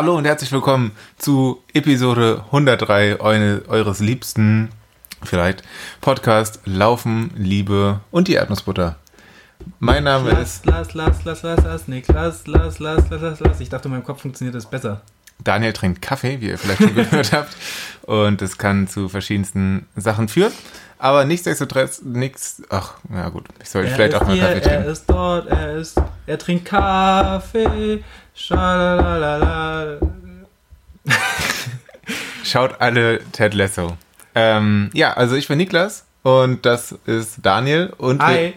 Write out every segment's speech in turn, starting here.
Hallo und herzlich willkommen zu Episode 103 eure, eures liebsten, vielleicht, Podcast Laufen, Liebe und die Erdnussbutter. Mein Name lass, ist Lass, lass, lass, lass, lass, Nick, lass, lass, lass, lass, lass, lass. Ich dachte, in meinem Kopf funktioniert das besser. Daniel trinkt Kaffee, wie ihr vielleicht schon gehört habt. Und es kann zu verschiedensten Sachen führen. Aber nichtsdestotrotz, nichts. Ach, ja gut. Ich sollte Er vielleicht auch mal Kaffee Er trinken. ist dort, er ist, er trinkt Kaffee. Schalalala. Schaut alle Ted Lasso. Ähm, ja, also ich bin Niklas und das ist Daniel. Und wir, Hi.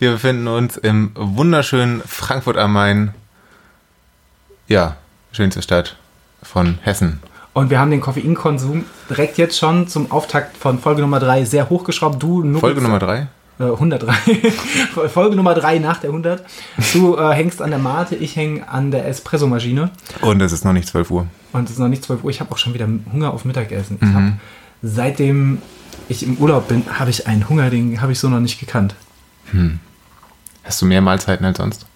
wir befinden uns im wunderschönen Frankfurt am Main. Ja, schönste Stadt von Hessen. Und wir haben den Koffeinkonsum direkt jetzt schon zum Auftakt von Folge Nummer 3 sehr hochgeschraubt. Du Folge Nummer drei. Äh, 103. Folge Nummer 3 nach der 100. Du äh, hängst an der Mate, ich hänge an der Espressomaschine. Und es ist noch nicht 12 Uhr. Und es ist noch nicht 12 Uhr. Ich habe auch schon wieder Hunger auf Mittagessen. Ich hab, seitdem ich im Urlaub bin, habe ich einen Hunger, den habe ich so noch nicht gekannt. Hast du mehr Mahlzeiten als sonst?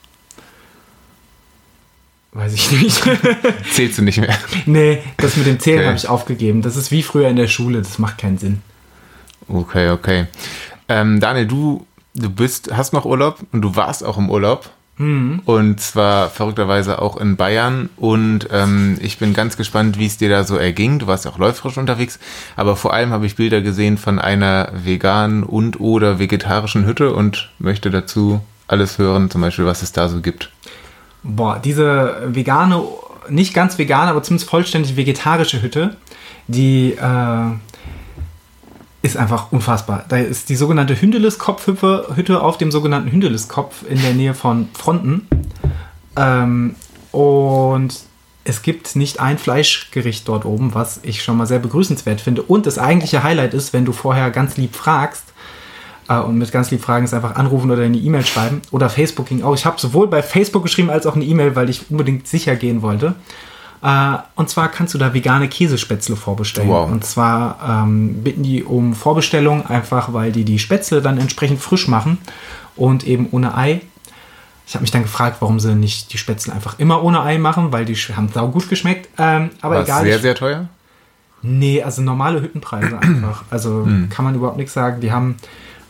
Weiß ich nicht. Zählst du nicht mehr? nee, das mit dem Zählen Okay. habe ich aufgegeben. Das ist wie früher in der Schule. Das macht keinen Sinn. Okay, okay. Ähm, Daniel, du, du bist, hast noch Urlaub und du warst auch im Urlaub. Und zwar verrückterweise auch in Bayern. Und ähm, ich bin ganz gespannt, wie es dir da so erging. Du warst ja auch läuferisch unterwegs. Aber vor allem habe ich Bilder gesehen von einer veganen und oder vegetarischen Hütte und möchte dazu alles hören, zum Beispiel, was es da so gibt. Boah, diese vegane, nicht ganz vegane, aber zumindest vollständig vegetarische Hütte, die äh, ist einfach unfassbar. Da ist die sogenannte Hündeles-Kopfhütte Hütte auf dem sogenannten Hündeles-Kopf in der Nähe von Fronten. Ähm, und es gibt nicht ein Fleischgericht dort oben, was ich schon mal sehr begrüßenswert finde. Und das eigentliche Highlight ist, wenn du vorher ganz lieb fragst, äh, und mit ganz lieb fragen ist einfach anrufen oder eine E-Mail schreiben. Oder Facebook ging auch. Ich habe sowohl bei Facebook geschrieben als auch eine E-Mail, weil ich unbedingt sicher gehen wollte. Äh, und zwar kannst du da vegane Käsespätzle vorbestellen. Wow. Und zwar ähm, bitten die um Vorbestellung, einfach weil die die Spätzle dann entsprechend frisch machen und eben ohne Ei. Ich habe mich dann gefragt, warum sie nicht die Spätzle einfach immer ohne Ei machen, weil die haben sau gut geschmeckt. Ähm, aber War egal. sehr, sehr teuer? Nee, also normale Hüttenpreise einfach. Also kann man überhaupt nichts sagen. Die haben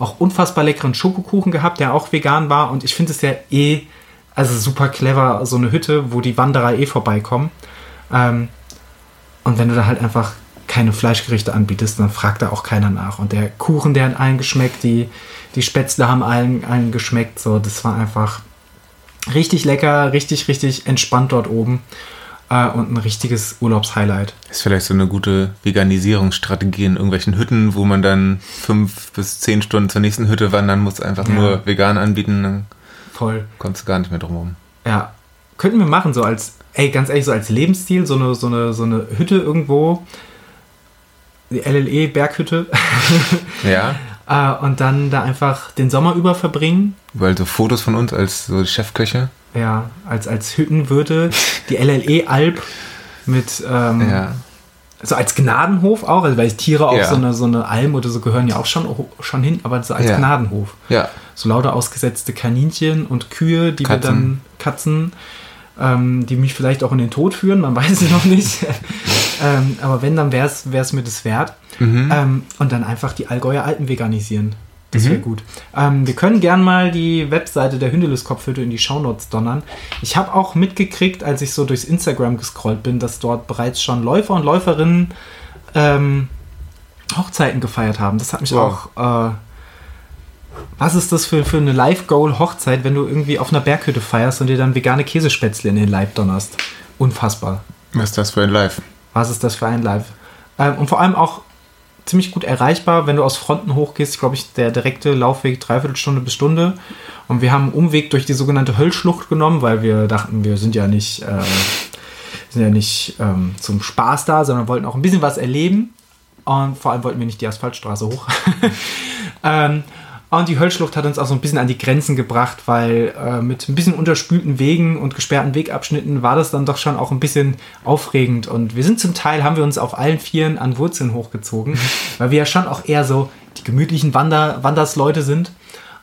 auch unfassbar leckeren Schokokuchen gehabt, der auch vegan war. Und ich finde es ja eh, also super clever, so eine Hütte, wo die Wanderer eh vorbeikommen. Ähm, und wenn du da halt einfach keine Fleischgerichte anbietest, dann fragt da auch keiner nach. Und der Kuchen, der hat allen geschmeckt, die, die Spätzle haben allen, allen geschmeckt. So, das war einfach richtig lecker, richtig, richtig entspannt dort oben. Äh, und ein richtiges Urlaubshighlight. Ist vielleicht so eine gute Veganisierungsstrategie in irgendwelchen Hütten, wo man dann fünf bis zehn Stunden zur nächsten Hütte wandern muss, einfach Ja. nur vegan anbieten, dann Voll. kommst du gar nicht mehr drum herum. Ja. Könnten wir machen, so als, ey, ganz ehrlich, so als Lebensstil, so eine, so eine, so eine Hütte irgendwo. Die LLE-Berghütte. Ja, äh, und dann da einfach den Sommer über verbringen. weil so Fotos von uns als so Chefköche. Ja, als, als Hüttenwirte. Die LLE-Alp mit, ähm, Ja. so als Gnadenhof auch, also weil Tiere auf Ja. so, eine, so eine Alm oder so gehören ja auch schon, schon hin, aber so als Ja. Gnadenhof. Ja. so lauter ausgesetzte Kaninchen und Kühe, die wir Katzen. dann Katzen, ähm, die mich vielleicht auch in den Tod führen, man weiß es noch nicht. ähm, aber wenn, dann wäre es mir das wert. Mhm. Ähm, und dann einfach die Allgäuer Alpen veganisieren. Das wäre gut. Ähm, wir können gern mal die Webseite der Hündeles-Kopfhütte in die Shownotes donnern. Ich habe auch mitgekriegt, als ich so durchs Instagram gescrollt bin, dass dort bereits schon Läufer und Läuferinnen ähm, Hochzeiten gefeiert haben. Das hat mich Wow. auch. Äh, was ist das für, für eine Live-Goal-Hochzeit, wenn du irgendwie auf einer Berghütte feierst und dir dann vegane Käsespätzle in den Leib donnerst? Unfassbar. Was ist das für ein Live? Was ist das für ein Live? Ähm, und vor allem auch ziemlich gut erreichbar, wenn du aus Fronten hochgehst. Glaube ich, der direkte Laufweg dreiviertel Stunde bis Stunde. Und wir haben einen Umweg durch die sogenannte Höllschlucht genommen, weil wir dachten, wir sind ja nicht, äh, sind ja nicht ähm, zum Spaß da, sondern wollten auch ein bisschen was erleben. Und vor allem wollten wir nicht die Asphaltstraße hoch. ähm, und die Höllschlucht hat uns auch so ein bisschen an die Grenzen gebracht, weil äh, mit ein bisschen unterspülten Wegen und gesperrten Wegabschnitten war das dann doch schon auch ein bisschen aufregend. Und wir sind zum Teil, haben wir uns auf allen Vieren an Wurzeln hochgezogen, weil wir ja schon auch eher so die gemütlichen Wander Wandersleute sind.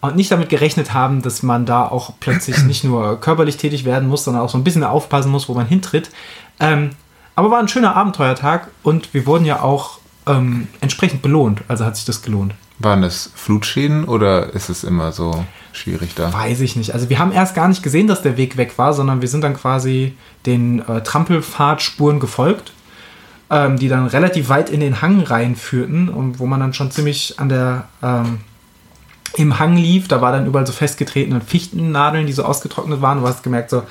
und nicht damit gerechnet haben, dass man da auch plötzlich nicht nur körperlich tätig werden muss, sondern auch so ein bisschen aufpassen muss, wo man hintritt. Ähm, aber war ein schöner Abenteuertag und wir wurden ja auch ähm, entsprechend belohnt. Also hat sich das gelohnt. Waren das Flutschäden oder ist es immer so schwierig da? Weiß ich nicht. Also wir haben erst gar nicht gesehen, dass der Weg weg war, sondern wir sind dann quasi den äh, Trampelfahrtspuren gefolgt, ähm, die dann relativ weit in den Hang reinführten und wo man dann schon ziemlich an der ähm, im Hang lief. Da war dann überall so festgetretene Fichtennadeln, die so ausgetrocknet waren. Du hast gemerkt, so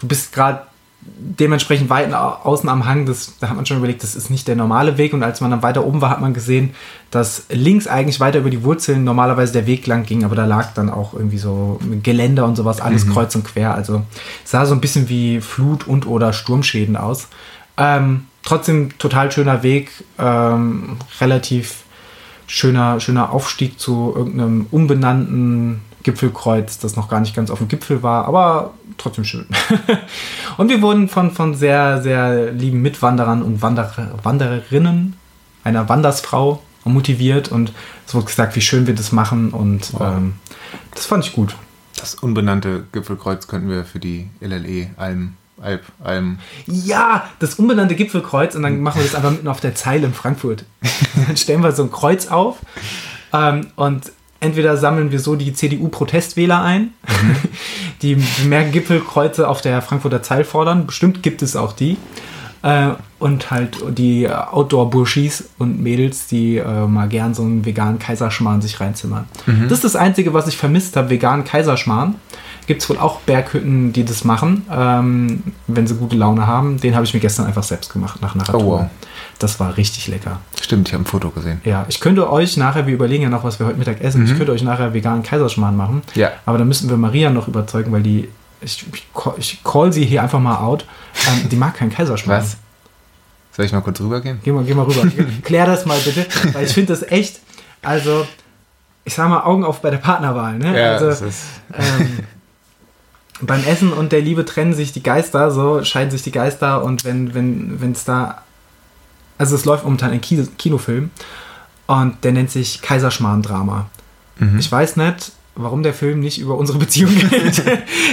du bist gerade dementsprechend weit außen am Hang, das, da hat man schon überlegt, das ist nicht der normale Weg. Und als man dann weiter oben war, hat man gesehen, dass links eigentlich weiter über die Wurzeln normalerweise der Weg lang ging, aber da lag dann auch irgendwie so Geländer und sowas, alles mhm. kreuz und quer. Also sah so ein bisschen wie Flut- und oder Sturmschäden aus. Ähm, trotzdem total schöner Weg, ähm, relativ schöner, schöner Aufstieg zu irgendeinem unbenannten Gipfelkreuz, das noch gar nicht ganz auf dem Gipfel war, aber trotzdem schön. und wir wurden von, von sehr, sehr lieben Mitwanderern und Wanderer, Wandererinnen, einer Wandersfrau motiviert und es wurde gesagt, wie schön wir das machen und wow. ähm, das fand ich gut. Das unbenannte Gipfelkreuz könnten wir für die LLE Alm Alp, Alm. Ja, das unbenannte Gipfelkreuz und dann machen wir das einfach mitten auf der Zeile in Frankfurt. dann stellen wir so ein Kreuz auf ähm, und entweder sammeln wir so die CDU-Protestwähler ein, mhm. die mehr Gipfelkreuze auf der Frankfurter Zeil fordern. Bestimmt gibt es auch die. Äh, und halt die Outdoor-Burschis und Mädels, die äh, mal gern so einen veganen Kaiserschmarrn sich reinzimmern. Mhm. Das ist das Einzige, was ich vermisst habe, veganen Kaiserschmarrn. Gibt es wohl auch Berghütten, die das machen, ähm, wenn sie gute Laune haben. Den habe ich mir gestern einfach selbst gemacht nach einer oh, wow. Das war richtig lecker. Stimmt, ich habe ein Foto gesehen. Ja, ich könnte euch nachher, wir überlegen ja noch, was wir heute Mittag essen, mhm. ich könnte euch nachher veganen Kaiserschmarrn machen. Ja. Aber da müssen wir Maria noch überzeugen, weil die, ich, ich call sie hier einfach mal out, ähm, die mag keinen Kaiserschmarrn. Was? Soll ich mal kurz rübergehen? Geh mal, geh mal rüber. Klär das mal bitte, weil ich finde das echt, also ich sag mal Augen auf bei der Partnerwahl. Ne? Ja, also, das ist ähm, beim Essen und der Liebe trennen sich die Geister, so scheiden sich die Geister und wenn wenn wenn es da also es läuft momentan ein Kinofilm und der nennt sich Kaiserschmarrn-Drama. Mhm. Ich weiß nicht, warum der Film nicht über unsere Beziehung geht.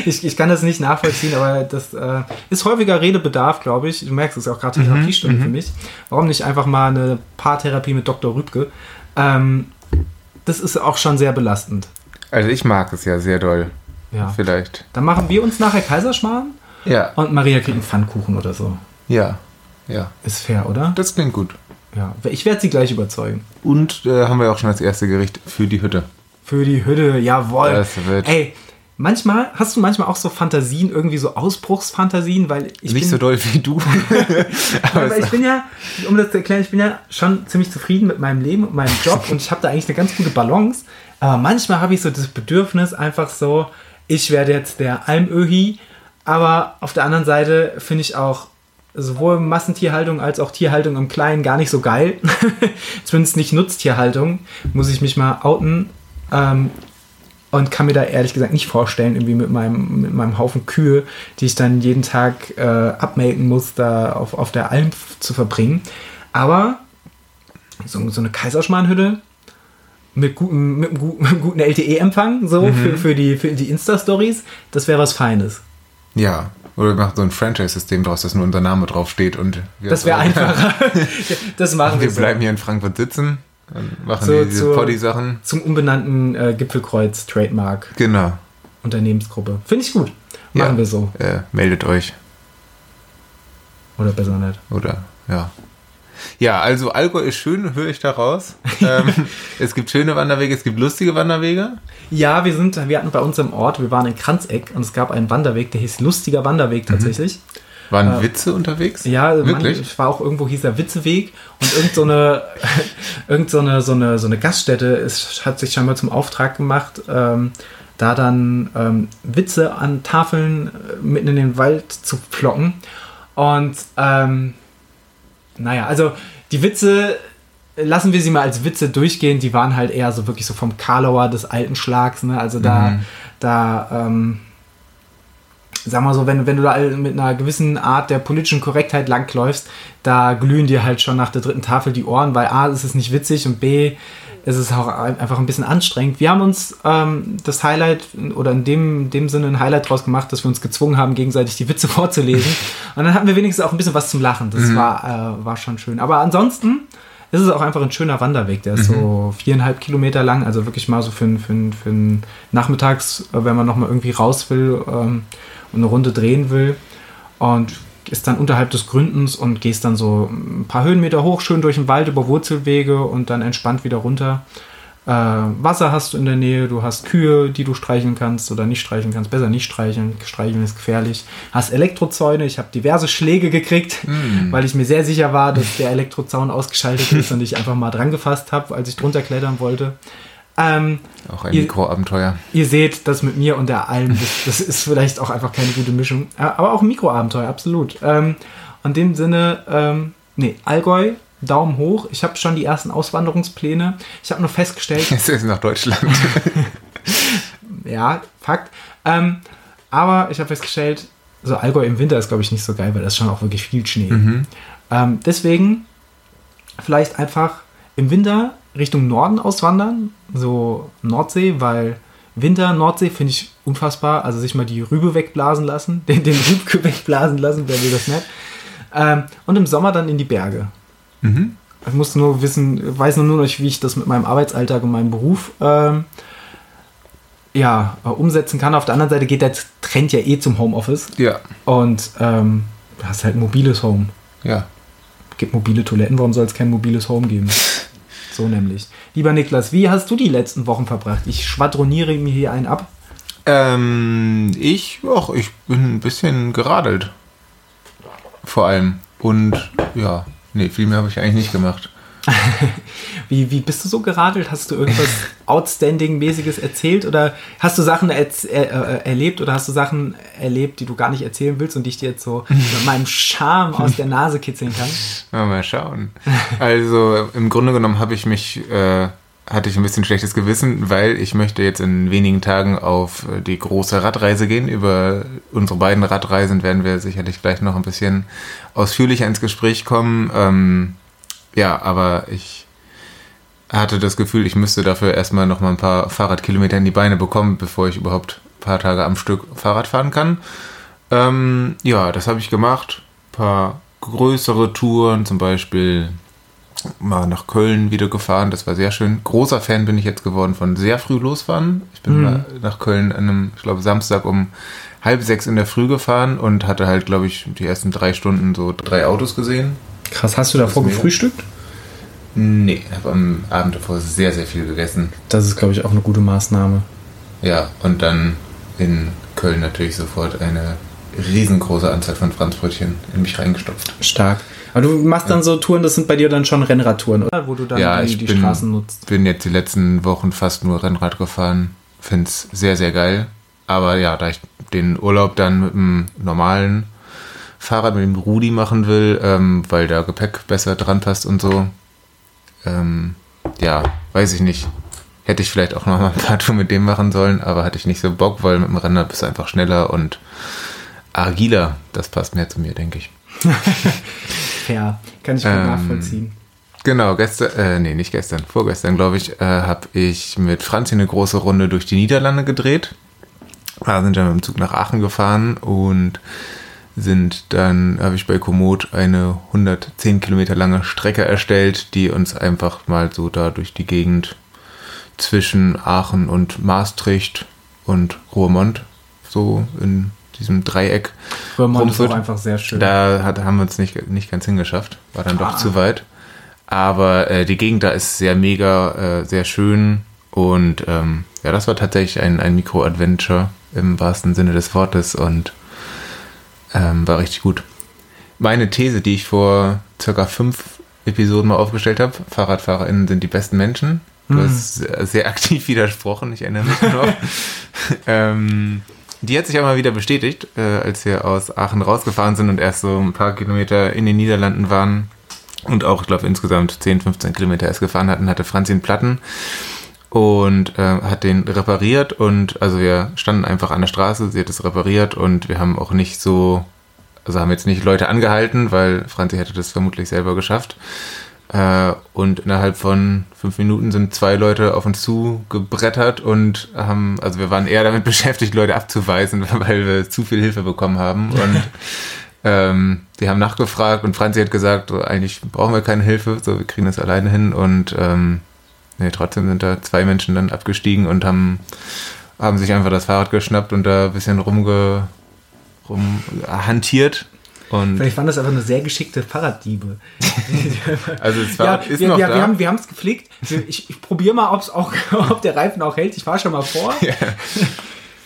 ich, ich kann das nicht nachvollziehen, aber das äh, ist häufiger Redebedarf, glaube ich. Du merkst es ist auch gerade Therapiestunde mhm. für mich. Warum nicht einfach mal eine Paartherapie mit Dr. Rübke? Ähm, das ist auch schon sehr belastend. Also ich mag es ja sehr doll. Ja. Vielleicht. Dann machen wir uns nachher Kaiserschmarrn. Ja. Und Maria kriegt einen Pfannkuchen oder so. Ja. Ja. Ist fair, oder? Das klingt gut. Ja. Ich werde sie gleich überzeugen. Und äh, haben wir auch schon als erste Gericht für die Hütte. Für die Hütte, jawohl. Das wird. Ey, manchmal hast du manchmal auch so Fantasien, irgendwie so Ausbruchsfantasien, weil ich. Nicht bin, so doll wie du. aber, aber ich bin ja, um das zu erklären, ich bin ja schon ziemlich zufrieden mit meinem Leben und meinem Job und ich habe da eigentlich eine ganz gute Balance. Aber manchmal habe ich so das Bedürfnis, einfach so, ich werde jetzt der Almöhi. Aber auf der anderen Seite finde ich auch sowohl Massentierhaltung als auch Tierhaltung im Kleinen gar nicht so geil. Zumindest nicht Nutztierhaltung. Muss ich mich mal outen. Ähm, und kann mir da ehrlich gesagt nicht vorstellen, irgendwie mit meinem, mit meinem Haufen Kühe, die ich dann jeden Tag äh, abmelken muss, da auf, auf der Alm zu verbringen. Aber so, so eine Kaiserschmarrnhütte mit, gutem, mit, einem, mit guten LTE-Empfang, so mhm. für, für die, für die Insta-Stories, das wäre was Feines. Ja, oder wir machen so ein Franchise-System draus, dass nur unser Name draufsteht und Das wäre einfacher. das machen wir. Wir so. bleiben hier in Frankfurt sitzen und machen so, diese Poddy-Sachen. Zum unbenannten äh, Gipfelkreuz Trademark. Genau. Unternehmensgruppe. Finde ich gut. Machen ja, wir so. Äh, meldet euch. Oder besser nicht. Oder, ja. Ja, also Allgäu ist schön, höre ich daraus. ähm, es gibt schöne Wanderwege, es gibt lustige Wanderwege. Ja, wir sind, wir hatten bei uns im Ort, wir waren in Kranzeck und es gab einen Wanderweg, der hieß Lustiger Wanderweg mhm. tatsächlich. Mhm. Waren äh, Witze unterwegs? Ja, wirklich. ich war auch irgendwo hieß der Witzeweg und irgend so eine, irgend so eine, so eine, so eine Gaststätte ist, hat sich scheinbar zum Auftrag gemacht, ähm, da dann ähm, Witze an Tafeln äh, mitten in den Wald zu plocken. Und ähm, naja, also die Witze, lassen wir sie mal als Witze durchgehen, die waren halt eher so wirklich so vom Karlauer des alten Schlags, ne? Also da, mhm. da, ähm, sag mal so, wenn, wenn du da mit einer gewissen Art der politischen Korrektheit langläufst, da glühen dir halt schon nach der dritten Tafel die Ohren, weil A, ist es nicht witzig und B, ist es auch einfach ein bisschen anstrengend. Wir haben uns ähm, das Highlight oder in dem, dem Sinne ein Highlight draus gemacht, dass wir uns gezwungen haben, gegenseitig die Witze vorzulesen. Und dann hatten wir wenigstens auch ein bisschen was zum Lachen. Das mhm. war, äh, war schon schön. Aber ansonsten ist es auch einfach ein schöner Wanderweg. Der ist mhm. so viereinhalb Kilometer lang, also wirklich mal so für, für, für einen Nachmittags, äh, wenn man nochmal irgendwie raus will ähm, und eine Runde drehen will. Und ist dann unterhalb des Gründens und gehst dann so ein paar Höhenmeter hoch, schön durch den Wald über Wurzelwege und dann entspannt wieder runter. Äh, Wasser hast du in der Nähe, du hast Kühe, die du streicheln kannst oder nicht streicheln kannst. Besser nicht streicheln, streicheln ist gefährlich. Hast Elektrozäune, ich habe diverse Schläge gekriegt, mm. weil ich mir sehr sicher war, dass der Elektrozaun ausgeschaltet ist und ich einfach mal dran gefasst habe, als ich drunter klettern wollte. Ähm, auch ein Mikroabenteuer. Ihr seht, das mit mir und der Alm, das, das, ist vielleicht auch einfach keine gute Mischung. Aber auch ein Mikroabenteuer, absolut. Ähm, in dem Sinne, ähm, nee, Allgäu, Daumen hoch. Ich habe schon die ersten Auswanderungspläne. Ich habe nur festgestellt. Es ist nach Deutschland. ja, Fakt. Ähm, aber ich habe festgestellt, so Allgäu im Winter ist, glaube ich, nicht so geil, weil das ist schon auch wirklich viel Schnee. Mhm. Ähm, deswegen vielleicht einfach im Winter Richtung Norden auswandern, so Nordsee, weil Winter, Nordsee finde ich unfassbar. Also sich mal die Rübe wegblasen lassen, den, den Rübke wegblasen lassen, wer will das nicht. Ähm, und im Sommer dann in die Berge. Mhm. Ich muss nur wissen, weiß nur noch, wie ich das mit meinem Arbeitsalltag und meinem Beruf ähm, ja, umsetzen kann. Auf der anderen Seite geht der Trend ja eh zum Homeoffice. Ja. Und ähm, du hast halt ein mobiles Home. Ja. Gibt mobile Toiletten, warum soll es kein mobiles Home geben? So nämlich. Lieber Niklas, wie hast du die letzten Wochen verbracht? Ich schwadroniere mir hier einen ab. Ähm, ich, ach, ich bin ein bisschen geradelt. Vor allem. Und ja, nee, viel mehr habe ich eigentlich nicht gemacht. Wie, wie bist du so geradelt? Hast du irgendwas Outstanding-mäßiges erzählt oder hast du Sachen er äh, äh, erlebt oder hast du Sachen erlebt, die du gar nicht erzählen willst und die ich dir jetzt so mit meinem Charme aus der Nase kitzeln kann? Ja, mal schauen. Also im Grunde genommen habe ich mich, äh, hatte ich ein bisschen schlechtes Gewissen, weil ich möchte jetzt in wenigen Tagen auf die große Radreise gehen. Über unsere beiden Radreisen werden wir sicherlich gleich noch ein bisschen ausführlicher ins Gespräch kommen. Ähm, ja, aber ich hatte das Gefühl, ich müsste dafür erstmal noch mal ein paar Fahrradkilometer in die Beine bekommen, bevor ich überhaupt ein paar Tage am Stück Fahrrad fahren kann. Ähm, ja, das habe ich gemacht. Ein paar größere Touren, zum Beispiel mal nach Köln wieder gefahren. Das war sehr schön. Großer Fan bin ich jetzt geworden von sehr früh losfahren. Ich bin mhm. nach Köln an einem, ich glaube, Samstag um halb sechs in der Früh gefahren und hatte halt, glaube ich, die ersten drei Stunden so drei Autos gesehen. Krass, hast du davor gefrühstückt? Nee, ich habe am Abend davor sehr, sehr viel gegessen. Das ist, glaube ich, auch eine gute Maßnahme. Ja, und dann in Köln natürlich sofort eine riesengroße Anzahl von Franzbrötchen in mich reingestopft. Stark. Aber du machst dann so Touren, das sind bei dir dann schon Rennradtouren, oder? Wo du dann ja, die, ich die bin, Straßen nutzt. bin jetzt die letzten Wochen fast nur Rennrad gefahren. Finde es sehr, sehr geil. Aber ja, da ich den Urlaub dann mit einem normalen Fahrrad mit dem Rudi machen will, ähm, weil da Gepäck besser dran passt und so. Ähm, ja, weiß ich nicht. Hätte ich vielleicht auch noch mal ein paar Touren mit dem machen sollen, aber hatte ich nicht so Bock, weil mit dem Renner bist du einfach schneller und agiler. Das passt mehr zu mir, denke ich. Fair, kann ich gut ähm, nachvollziehen. Genau, gestern, äh, nee, nicht gestern, vorgestern, glaube ich, äh, habe ich mit Franzi eine große Runde durch die Niederlande gedreht. Da sind wir mit dem Zug nach Aachen gefahren und sind dann, habe ich bei Komoot eine 110 Kilometer lange Strecke erstellt, die uns einfach mal so da durch die Gegend zwischen Aachen und Maastricht und Ruhrmond, so in diesem Dreieck. Ruhrmond ist auch einfach sehr schön. Da hat, haben wir uns nicht, nicht ganz hingeschafft, war dann ah. doch zu weit. Aber äh, die Gegend da ist sehr mega, äh, sehr schön und ähm, ja, das war tatsächlich ein, ein Mikro-Adventure im wahrsten Sinne des Wortes und ähm, war richtig gut. Meine These, die ich vor circa fünf Episoden mal aufgestellt habe, FahrradfahrerInnen sind die besten Menschen. Du mhm. hast sehr aktiv widersprochen, ich erinnere mich noch. ähm, die hat sich aber wieder bestätigt, äh, als wir aus Aachen rausgefahren sind und erst so ein paar Kilometer in den Niederlanden waren und auch, ich glaube, insgesamt 10, 15 Kilometer erst gefahren hatten, hatte Franzi einen Platten und äh, hat den repariert und also wir standen einfach an der Straße, sie hat es repariert und wir haben auch nicht so, also haben jetzt nicht Leute angehalten, weil Franzi hätte das vermutlich selber geschafft. Äh, und innerhalb von fünf Minuten sind zwei Leute auf uns zugebrettert und haben, also wir waren eher damit beschäftigt, Leute abzuweisen, weil wir zu viel Hilfe bekommen haben. Und ähm, die haben nachgefragt und Franzi hat gesagt, so, eigentlich brauchen wir keine Hilfe, so wir kriegen das alleine hin. Und ähm, nee, trotzdem sind da zwei Menschen dann abgestiegen und haben, haben sich einfach das Fahrrad geschnappt und da ein bisschen rumge, rumhantiert und Vielleicht waren das einfach eine sehr geschickte Fahrraddiebe. also es war, ja, ist wir, noch wir, da. wir haben wir es gepflegt. Ich, ich probiere mal, ob's auch, ob der Reifen auch hält. Ich fahre schon mal vor. Ja.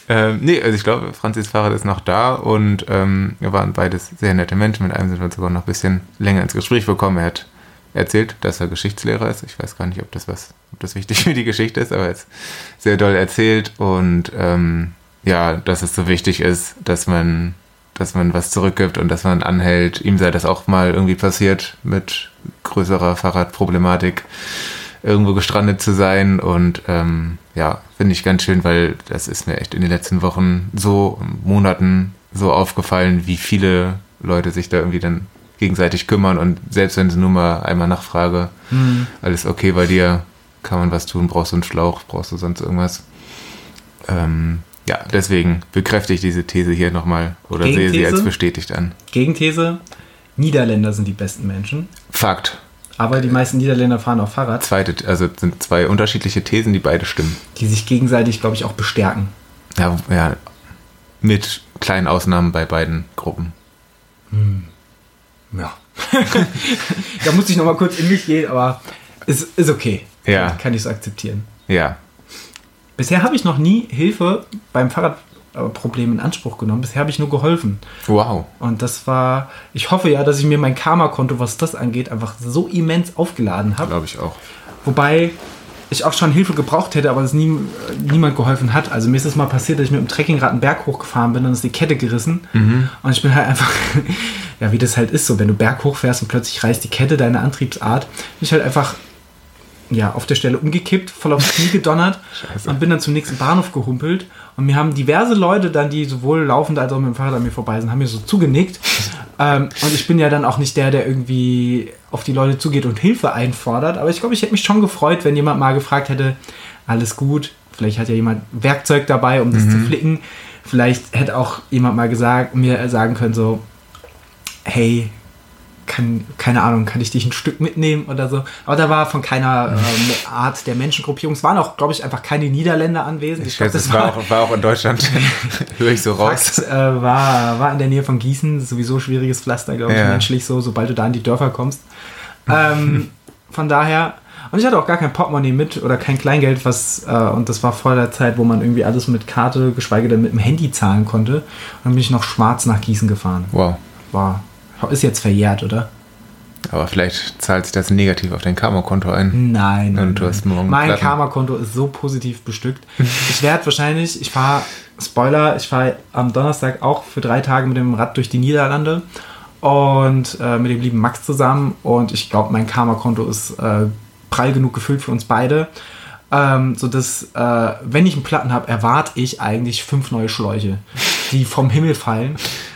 ähm, nee, also ich glaube, Franzis Fahrrad ist noch da und ähm, wir waren beides sehr nette Menschen. Mit einem sind wir sogar noch ein bisschen länger ins Gespräch gekommen. Er hat erzählt, dass er Geschichtslehrer ist. Ich weiß gar nicht, ob das was, ob das wichtig für die Geschichte ist, aber er hat sehr doll erzählt und ähm, ja, dass es so wichtig ist, dass man dass man was zurückgibt und dass man anhält. Ihm sei das auch mal irgendwie passiert mit größerer Fahrradproblematik, irgendwo gestrandet zu sein. Und ähm, ja, finde ich ganz schön, weil das ist mir echt in den letzten Wochen so, Monaten so aufgefallen, wie viele Leute sich da irgendwie dann gegenseitig kümmern und selbst wenn sie nur mal einmal nachfrage, Mhm. alles okay bei dir, kann man was tun, brauchst du einen Schlauch, brauchst du sonst irgendwas. Ähm, ja, deswegen bekräftige ich diese These hier nochmal oder sehe sie als bestätigt an. Gegenthese: Niederländer sind die besten Menschen. Fakt. Aber die meisten Niederländer fahren auch Fahrrad, Zweite, also es sind zwei unterschiedliche Thesen, die beide stimmen. die sich gegenseitig, glaube ich, auch bestärken. Ja, ja, mit kleinen Ausnahmen bei beiden Gruppen. Ja. da muss ich noch mal kurz in mich gehen, aber ist, ist okay. Ja. Kann ich so akzeptieren. Ja, Bisher habe ich noch nie Hilfe beim Fahrradproblem in Anspruch genommen. Bisher habe ich nur geholfen. wow. Und das war, ich hoffe ja, dass ich mir mein Karma-Konto, was das angeht, einfach so immens aufgeladen habe. Glaube ich auch. Wobei ich auch schon Hilfe gebraucht hätte, aber es nie, niemand geholfen hat. Also mir ist es mal passiert, dass ich mit dem Trekkingrad einen Berg hochgefahren bin, dann ist die Kette gerissen. Und ich bin halt einfach, ja, wie das halt ist, so wenn du Berg hochfährst und plötzlich reißt die Kette deine Antriebsart, bin ich halt einfach ja, auf der Stelle umgekippt, voll aufs Knie gedonnert Scheiße. und bin dann zum nächsten Bahnhof gehumpelt. Und mir haben diverse Leute dann, die sowohl laufend als auch mit dem Fahrrad an mir vorbei sind, haben mir so zugenickt. Ähm, und ich bin ja dann auch nicht der, der irgendwie auf die Leute zugeht und Hilfe einfordert. Aber ich glaube, ich hätte mich schon gefreut, wenn jemand mal gefragt hätte, alles gut, vielleicht hat ja jemand Werkzeug dabei, um das zu flicken. Vielleicht hätte auch jemand mal gesagt, mir sagen können, so, hey, kann, keine Ahnung, kann ich dich ein Stück mitnehmen oder so. Aber da war von keiner ähm, Art der Menschengruppierung. Es waren auch, glaube ich, einfach keine Niederländer anwesend. Ich schätze, es war auch, war auch in Deutschland. Höre ich so raus. Fakt, äh, war, war in der Nähe von Gießen. Das Sowieso schwieriges Pflaster, glaube ich, Ja. menschlich so, sobald du da in die Dörfer kommst. Ähm, von daher, und ich hatte auch gar kein Portemonnaie mit oder kein Kleingeld, was, äh, und das war vor der Zeit, wo man irgendwie alles mit Karte, geschweige denn mit dem Handy zahlen konnte. Und dann bin ich noch schwarz nach Gießen gefahren. Wow. War, ist jetzt verjährt, oder? Aber vielleicht zahlt sich das negativ auf dein Karma-Konto ein. Nein. Und du hast morgen mein. Karma-Konto ist so positiv bestückt. Ich werde wahrscheinlich, ich fahre, Spoiler, ich fahre am Donnerstag auch für drei Tage mit dem Rad durch die Niederlande und äh, mit dem lieben Max zusammen. Und ich glaube, mein Karma-Konto ist äh, prall genug gefüllt für uns beide. Ähm, so dass, äh, wenn ich einen Platten habe, erwarte ich eigentlich fünf neue Schläuche, die vom Himmel fallen.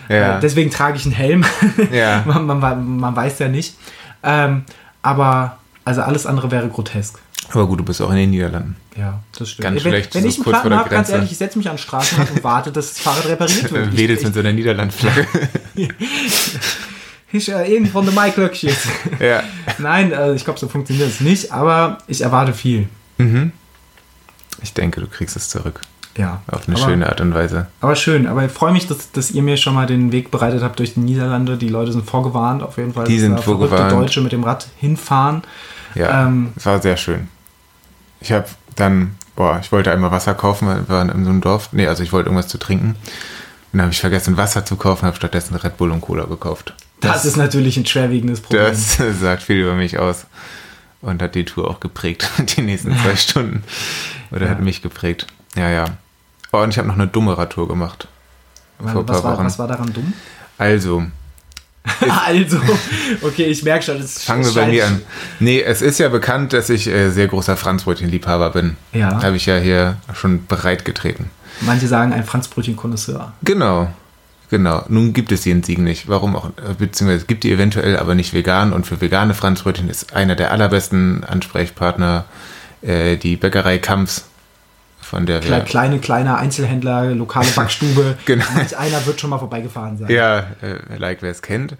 Ja. Äh, deswegen trage ich einen Helm. Ja. man, man, man weiß ja nicht. Ähm, aber also alles andere wäre grotesk. Aber gut, du bist auch in den Niederlanden. Ja, das stimmt. Ganz wenn schlecht, wenn ich einen Platten habe, ganz ehrlich, ich setze mich an den Straßenrand und warte, dass das Fahrrad repariert wird. Ich, mit so einer Niederlandflagge. ich, äh, irgend von der Maiklöckchen. ja. Nein, äh, ich glaube, so funktioniert es nicht, aber ich erwarte viel. Ich denke, du kriegst es zurück. Ja. Auf eine aber, schöne Art und Weise. Aber schön, aber ich freue mich, dass, dass ihr mir schon mal den Weg bereitet habt durch die Niederlande. Die Leute sind vorgewarnt, auf jeden Fall. Die sind vorgewarnt. Deutsche mit dem Rad hinfahren. Ja, Ähm, es war sehr schön. Ich habe dann, boah, ich wollte einmal Wasser kaufen, wir waren in so einem Dorf. Nee, also ich wollte irgendwas zu trinken. Dann habe ich vergessen, Wasser zu kaufen, habe stattdessen Red Bull und Cola gekauft. Das, ist natürlich ein schwerwiegendes Problem. Das sagt viel über mich aus. Und hat die Tour auch geprägt, die nächsten zwei Stunden. Oder Ja. hat mich geprägt. Ja, ja. Oh, und ich habe noch eine dumme Radtour gemacht. Weil, vor ein was, paar war, Wochen. was war daran dumm? Also, also, okay, ich merke schon, es Fangen wir bei mir an. Nee, es ist ja bekannt, dass ich äh, sehr großer Franzbrötchen-Liebhaber bin. Ja. Habe ich ja hier schon bereit getreten. Manche sagen ein Franzbrötchen-Konnoisseur. Genau. Genau. Nun gibt es die in Siegen nicht. Warum auch? Äh, Beziehungsweise es gibt die eventuell, aber nicht vegan. Und für vegane Franzbrötchen ist einer der allerbesten Ansprechpartner äh, die Bäckerei Kamps. Von der Kle kleine, kleine Einzelhändler, lokale Backstube. Genau. Manch einer wird schon mal vorbeigefahren sein. Ja, äh, like wer es kennt.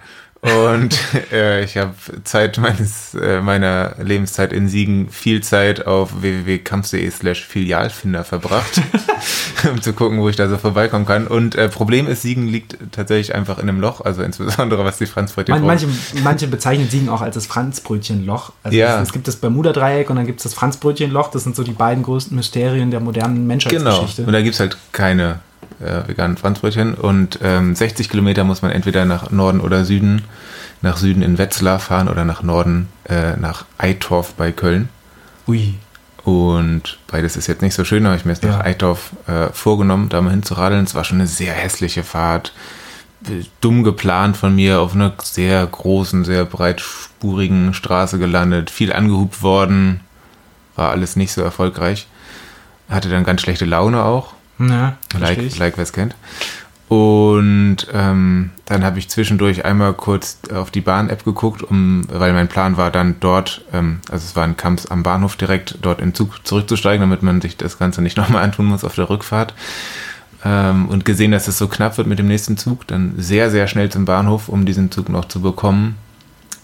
Und äh, ich habe Zeit meines äh, meiner Lebenszeit in Siegen viel Zeit auf www.kampf.de slash Filialfinder verbracht, um zu gucken, wo ich da so vorbeikommen kann. Und äh, Problem ist, Siegen liegt tatsächlich einfach in einem Loch, also insbesondere was die Franzbrötchen Man, manche, manche bezeichnen Siegen auch als das Franzbrötchenloch. Also Ja. es, es gibt das Bermuda-Dreieck und dann gibt es das Franzbrötchenloch. Das sind so die beiden größten Mysterien der modernen Genau. Menschheitsgeschichte. Und da gibt es halt keine äh, veganen Franzbrötchen. Und ähm, 60 Kilometer muss man entweder nach Norden oder Süden, nach Süden in Wetzlar fahren oder nach Norden äh, nach Eitorf bei Köln. Ui. Und beides ist jetzt nicht so schön, aber ich mir jetzt nach Ja. Eitorf äh, vorgenommen, da mal hinzuradeln. Es war schon eine sehr hässliche Fahrt. Dumm geplant von mir, auf einer sehr großen, sehr breitspurigen Straße gelandet, viel angehupt worden, war alles nicht so erfolgreich. Hatte dann ganz schlechte Laune auch, Ja, like, ich. like wer es kennt. Und ähm, dann habe ich zwischendurch einmal kurz auf die Bahn-App geguckt, um, weil mein Plan war dann dort, ähm, also es war ein Kamps am Bahnhof direkt, dort in den Zug zurückzusteigen, damit man sich das Ganze nicht nochmal antun muss auf der Rückfahrt. Ähm, und gesehen, dass es so knapp wird mit dem nächsten Zug, dann sehr, sehr schnell zum Bahnhof, um diesen Zug noch zu bekommen.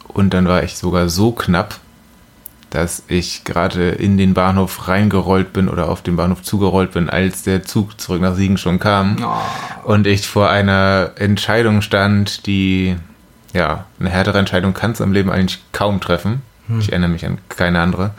Und dann war ich sogar so knapp, dass ich gerade in den Bahnhof reingerollt bin oder auf den Bahnhof zugerollt bin, als der Zug zurück nach Siegen schon kam. Oh, Und ich vor einer Entscheidung stand, die, ja, eine härtere Entscheidung kannst du am Leben eigentlich kaum treffen. Ich erinnere mich an keine andere.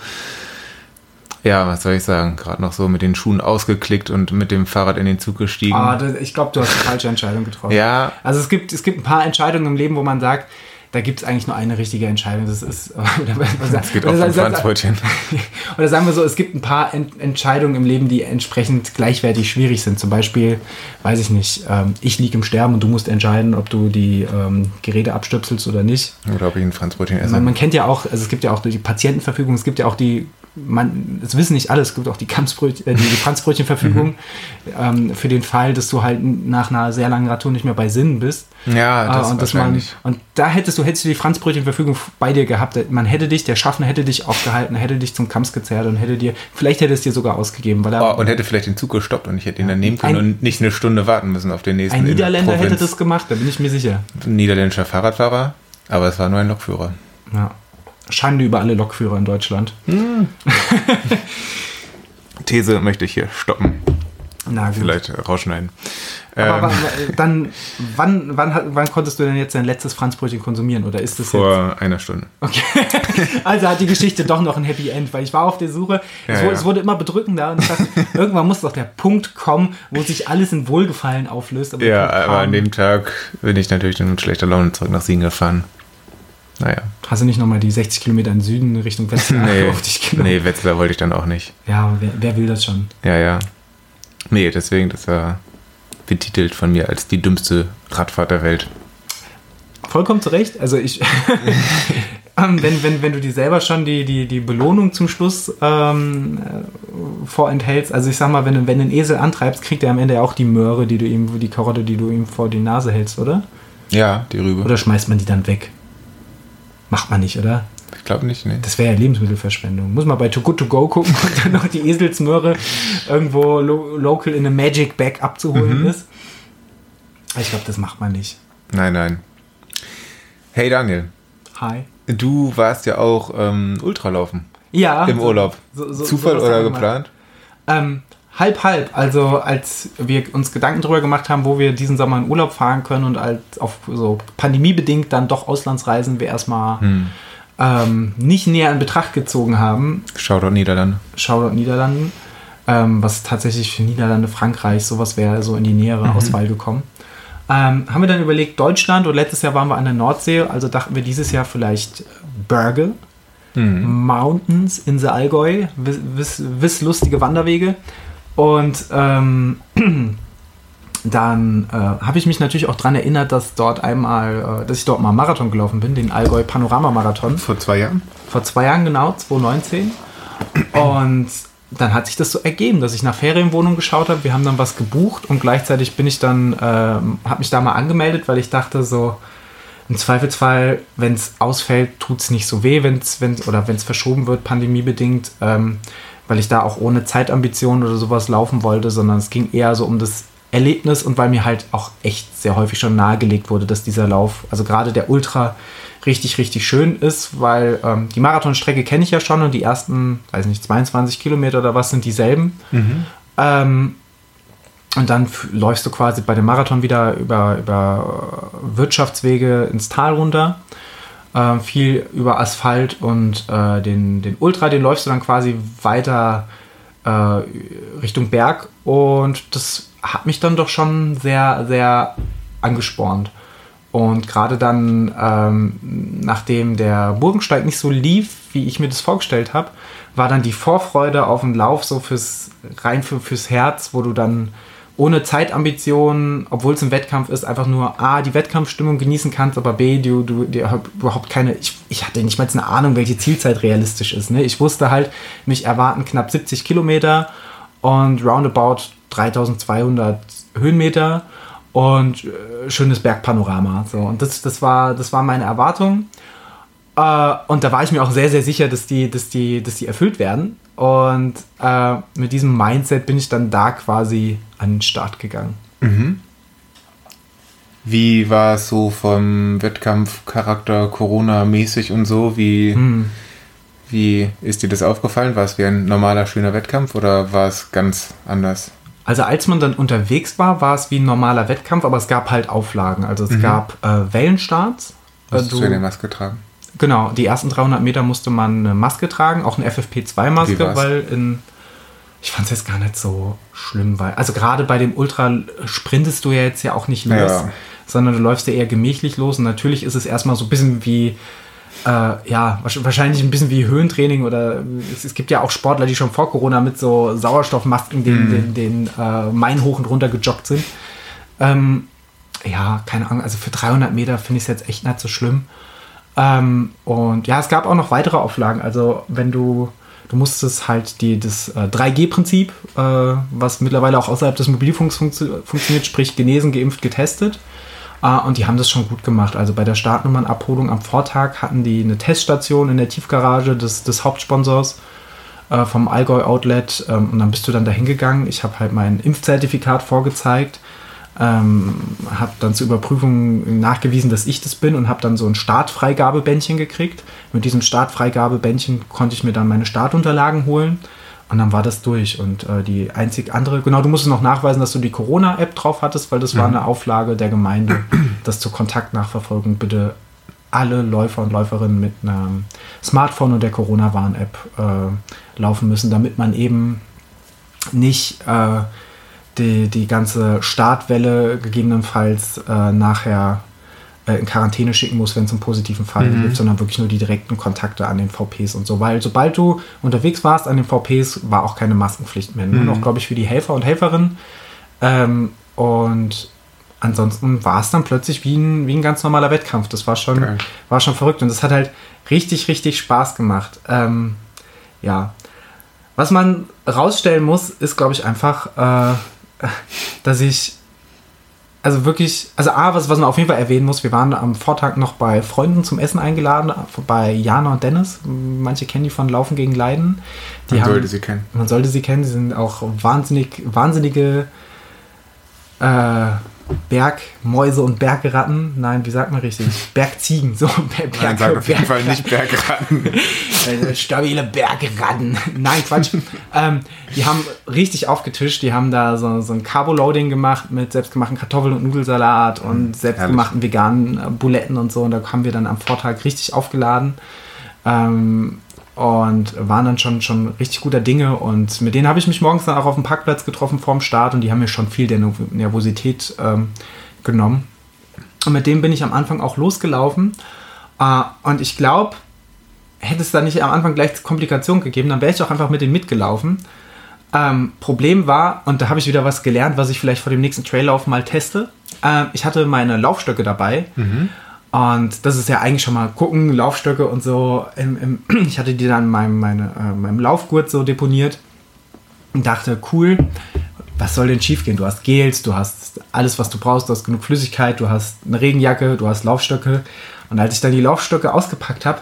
Ja, was soll ich sagen? Gerade noch so mit den Schuhen ausgeklickt und mit dem Fahrrad in den Zug gestiegen. Ah, das, ich glaube, du hast die falsche Entscheidung getroffen. ja, Also es gibt, es gibt ein paar Entscheidungen im Leben, wo man sagt, da gibt es eigentlich nur eine richtige Entscheidung. Das ist. es geht auch um Franzbrötchen. Oder sagen wir so, es gibt ein paar Ent Entscheidungen im Leben, die entsprechend gleichwertig schwierig sind. Zum Beispiel, weiß ich nicht, ähm, ich liege im Sterben und du musst entscheiden, ob du die ähm, Geräte abstöpselst oder nicht. Oder ob ich ein Franzbrötchen esse. Man, man kennt ja auch, also es gibt ja auch die Patientenverfügung, es gibt ja auch die, man, das wissen nicht alle, es gibt auch die, Kampfbrötchen, äh, die, die Franzbrötchenverfügung ähm, für den Fall, dass du halt nach einer sehr langen Radtour nicht mehr bei Sinnen bist. Ja, das Ah, und, dass man, wahrscheinlich. und da hättest du, hättest du die Franzbrötchenverfügung bei dir gehabt. Man hätte dich, der Schaffner hätte dich aufgehalten, hätte dich zum Kamps gezerrt und hätte dir, vielleicht hätte es dir sogar ausgegeben, weil er, Oh, und hätte vielleicht den Zug gestoppt und ich hätte ihn dann nehmen können Ein- und nicht eine Stunde warten müssen auf den nächsten. ein in der Niederländer hätte das gemacht, da bin ich mir sicher. Ein niederländischer Fahrradfahrer, aber es war nur ein Lokführer. Ja. Schande über alle Lokführer in Deutschland. These möchte ich hier stoppen. Na gut. Vielleicht rausschneiden. Aber Ähm, wann, dann, wann, wann, wann konntest du denn jetzt dein letztes Franzbrötchen konsumieren? Oder ist das jetzt. vor einer Stunde. Okay. Also hat die Geschichte doch noch ein Happy End, weil ich war auf der Suche. es, Ja, wurde, ja. es wurde immer bedrückender und ich dachte, irgendwann muss doch der Punkt kommen, wo sich alles in Wohlgefallen auflöst. Aber Ja, aber an dem Tag bin ich natürlich dann mit schlechter Laune zurück nach Siegen gefahren. Naja. Hast du nicht nochmal die 60 Kilometer in Süden Richtung Westen Nee, auf dich genommen? nee, Wetzlar wollte ich dann auch nicht. Ja, wer, wer will das schon? Ja, ja. Nee, deswegen, das war betitelt von mir als die dümmste Radfahrt der Welt. Vollkommen zu Recht. Also ich, ähm, wenn, wenn, wenn du dir selber schon die, die, die Belohnung zum Schluss ähm, äh, vorenthältst, also ich sag mal, wenn, du- wenn du einen Esel antreibst, kriegt er am Ende auch die Möhre, die du ihm, die Karotte, die du ihm vor die Nase hältst, oder? Ja, die Rübe. Oder schmeißt man die dann weg? Macht man nicht, oder? Ich glaube nicht, nee. Das wäre ja Lebensmittelverschwendung. Muss man bei Too Good To Go gucken, ob dann noch die Eselsmöhre irgendwo lo local in einem Magic Bag abzuholen ist. Aber Ich glaube, das macht man nicht. Nein, nein. Hey Daniel, Hi. du warst ja auch ähm, Ultralaufen Ja. im Urlaub. so- so- Zufall oder geplant? Ähm, halb, halb. Also als wir uns Gedanken darüber gemacht haben, wo wir diesen Sommer in Urlaub fahren können und als auf so pandemiebedingt dann doch Auslandsreisen wir erstmal Hm. ähm, nicht näher in Betracht gezogen haben, Shoutout Niederlande. Shoutout Niederlanden, ähm, was tatsächlich für Niederlande, Frankreich, sowas wäre so in die nähere Mhm. Auswahl gekommen. Ähm, haben wir dann überlegt, Deutschland und letztes Jahr waren wir an der Nordsee, also dachten wir dieses Jahr vielleicht Berge, Hm. Mountains in the Allgäu, wiss, wiss, wiss lustige Wanderwege. Und ähm, dann äh, habe ich mich natürlich auch daran erinnert, dass dort einmal, äh, dass ich dort mal Marathon gelaufen bin, den Allgäu Panorama Marathon. Vor zwei Jahren? Vor zwei Jahren genau, 2019. Und dann hat sich das so ergeben, dass ich nach Ferienwohnung geschaut habe. Wir haben dann was gebucht und gleichzeitig bin ich dann, äh, habe mich da mal angemeldet, weil ich dachte so, im Zweifelsfall, wenn es ausfällt, tut es nicht so weh, wenn's, wenn's, oder wenn es verschoben wird, pandemiebedingt, ähm, weil ich da auch ohne Zeitambitionen oder sowas laufen wollte, sondern es ging eher so um das Erlebnis und weil mir halt auch echt sehr häufig schon nahegelegt wurde, dass dieser Lauf, also gerade der Ultra, richtig, richtig schön ist, weil ähm, die Marathonstrecke kenne ich ja schon und die ersten, weiß nicht, 22 Kilometer oder was sind dieselben. Mhm. Ähm, und dann läufst du quasi bei dem Marathon wieder über, über Wirtschaftswege ins Tal runter. Äh, viel über Asphalt und äh, den, den Ultra, den läufst du dann quasi weiter äh, Richtung Berg. Und das hat mich dann doch schon sehr, sehr angespornt. Und gerade dann, ähm, nachdem der Burgensteig nicht so lief, wie ich mir das vorgestellt habe, war dann die Vorfreude auf den Lauf so fürs rein für, fürs Herz, wo du dann ohne Zeitambitionen, obwohl es ein Wettkampf ist, einfach nur A, die Wettkampfstimmung genießen kannst, aber B, du, du, du überhaupt keine, ich, ich hatte nicht mal eine Ahnung, welche Zielzeit realistisch ist. Ne? Ich wusste halt, mich erwarten knapp 70 Kilometer und roundabout 3200 Höhenmeter und äh, schönes Bergpanorama. So. Und das, das, war, das war meine Erwartung. Äh, und da war ich mir auch sehr, sehr sicher, dass die, dass die, dass die erfüllt werden. Und äh, mit diesem Mindset bin ich dann da quasi an den Start gegangen. Mhm. Wie war es so vom Wettkampfcharakter Corona-mäßig und so? Wie, mhm. wie ist dir das aufgefallen? War es wie ein normaler, schöner Wettkampf oder war es ganz anders? Also als man dann unterwegs war, war es wie ein normaler Wettkampf, aber es gab halt Auflagen. Also es mhm. gab äh, Wellenstarts. Musst du eine Maske tragen? Genau, die ersten 300 Meter musste man eine Maske tragen, auch eine FFP2-Maske, weil in... Ich fand es jetzt gar nicht so schlimm, weil... Also gerade bei dem Ultra sprintest du ja jetzt ja auch nicht los, ja. sondern du läufst ja eher gemächlich los. Und natürlich ist es erstmal so ein bisschen wie äh, ja, wahrscheinlich ein bisschen wie Höhentraining oder es, es, gibt ja auch Sportler, die schon vor Corona mit so Sauerstoffmasken den, mm. den, den äh, Main hoch und runter gejoggt sind. Ähm, ja, keine Ahnung, also für 300 Meter finde ich es jetzt echt nicht so schlimm. Ähm, und ja, es gab auch noch weitere Auflagen. Also wenn du, du musstest halt die, das äh, 3G-Prinzip, äh, was mittlerweile auch außerhalb des Mobilfunks funktio funktioniert, sprich genesen, geimpft, getestet. Uh, und die haben das schon gut gemacht. Also bei der Startnummernabholung am Vortag hatten die eine Teststation in der Tiefgarage des, des Hauptsponsors uh, vom Allgäu Outlet. Ähm, und dann bist du dann dahin gegangen. Ich habe halt mein Impfzertifikat vorgezeigt. Ähm, habe dann zur Überprüfung nachgewiesen, dass ich das bin und habe dann so ein Startfreigabebändchen gekriegt. Mit diesem Startfreigabebändchen konnte ich mir dann meine Startunterlagen holen. Und dann war das durch. Und äh, die einzig andere, genau, du musstest noch nachweisen, dass du die Corona-App drauf hattest, weil das mhm. war eine Auflage der Gemeinde, dass zur Kontaktnachverfolgung bitte alle Läufer und Läuferinnen mit einem Smartphone und der Corona-Warn-App äh, laufen müssen, damit man eben nicht äh, die, die ganze Startwelle gegebenenfalls äh, nachher äh, in Quarantäne schicken muss, wenn es einen positiven Fall mhm. gibt, sondern wirklich nur die direkten Kontakte an den VPs und so. Weil sobald du unterwegs warst an den VPs, war auch keine Maskenpflicht mehr. Nur mhm. noch, glaube ich, für die Helfer und Helferinnen. Ähm, und ansonsten war es dann plötzlich wie ein, wie ein ganz normaler Wettkampf. Das war schon, war schon verrückt. Und das hat halt richtig, richtig Spaß gemacht. Ähm, ja. Was man rausstellen muss, ist, glaube ich, einfach, äh, dass ich also wirklich, also A, was, was man auf jeden Fall erwähnen muss, wir waren am Vortag noch bei Freunden zum Essen eingeladen, bei Jana und Dennis. Manche kennen die von Laufen gegen Leiden. Die man haben, sollte sie kennen. Man sollte sie kennen, sie sind auch wahnsinnig, wahnsinnige äh, Bergmäuse und Bergratten. Nein, wie sagt man richtig? Bergziegen. So, Berg, Nein, sag auf jeden Fall nicht Bergratten. Äh, stabile Bergratten. Nein, Quatsch. ähm, die haben richtig aufgetischt. Die haben da so, so ein Carbo-Loading gemacht mit selbstgemachten Kartoffeln und Nudelsalat und mhm, selbstgemachten Herrlich. veganen Buletten und so. Und da haben wir dann am Vortag richtig aufgeladen. Ähm, und waren dann schon, schon richtig guter Dinge. Und mit denen habe ich mich morgens dann auch auf dem Parkplatz getroffen vorm Start und die haben mir schon viel der Nervosität ähm, genommen. Und mit dem bin ich am Anfang auch losgelaufen. Äh, und ich glaube, hätte es da nicht am Anfang gleich Komplikationen gegeben, dann wäre ich auch einfach mit denen mitgelaufen. Ähm, Problem war, und da habe ich wieder was gelernt, was ich vielleicht vor dem nächsten Traillauf mal teste. Ähm, ich hatte meine Laufstöcke dabei. Mhm. Und das ist ja eigentlich schon mal gucken, Laufstöcke und so. Im, im, ich hatte die dann in meinem, meine, äh, meinem Laufgurt so deponiert und dachte, cool, was soll denn schiefgehen? Du hast Gels, du hast alles, was du brauchst, du hast genug Flüssigkeit, du hast eine Regenjacke, du hast Laufstöcke. Und als ich dann die Laufstöcke ausgepackt habe,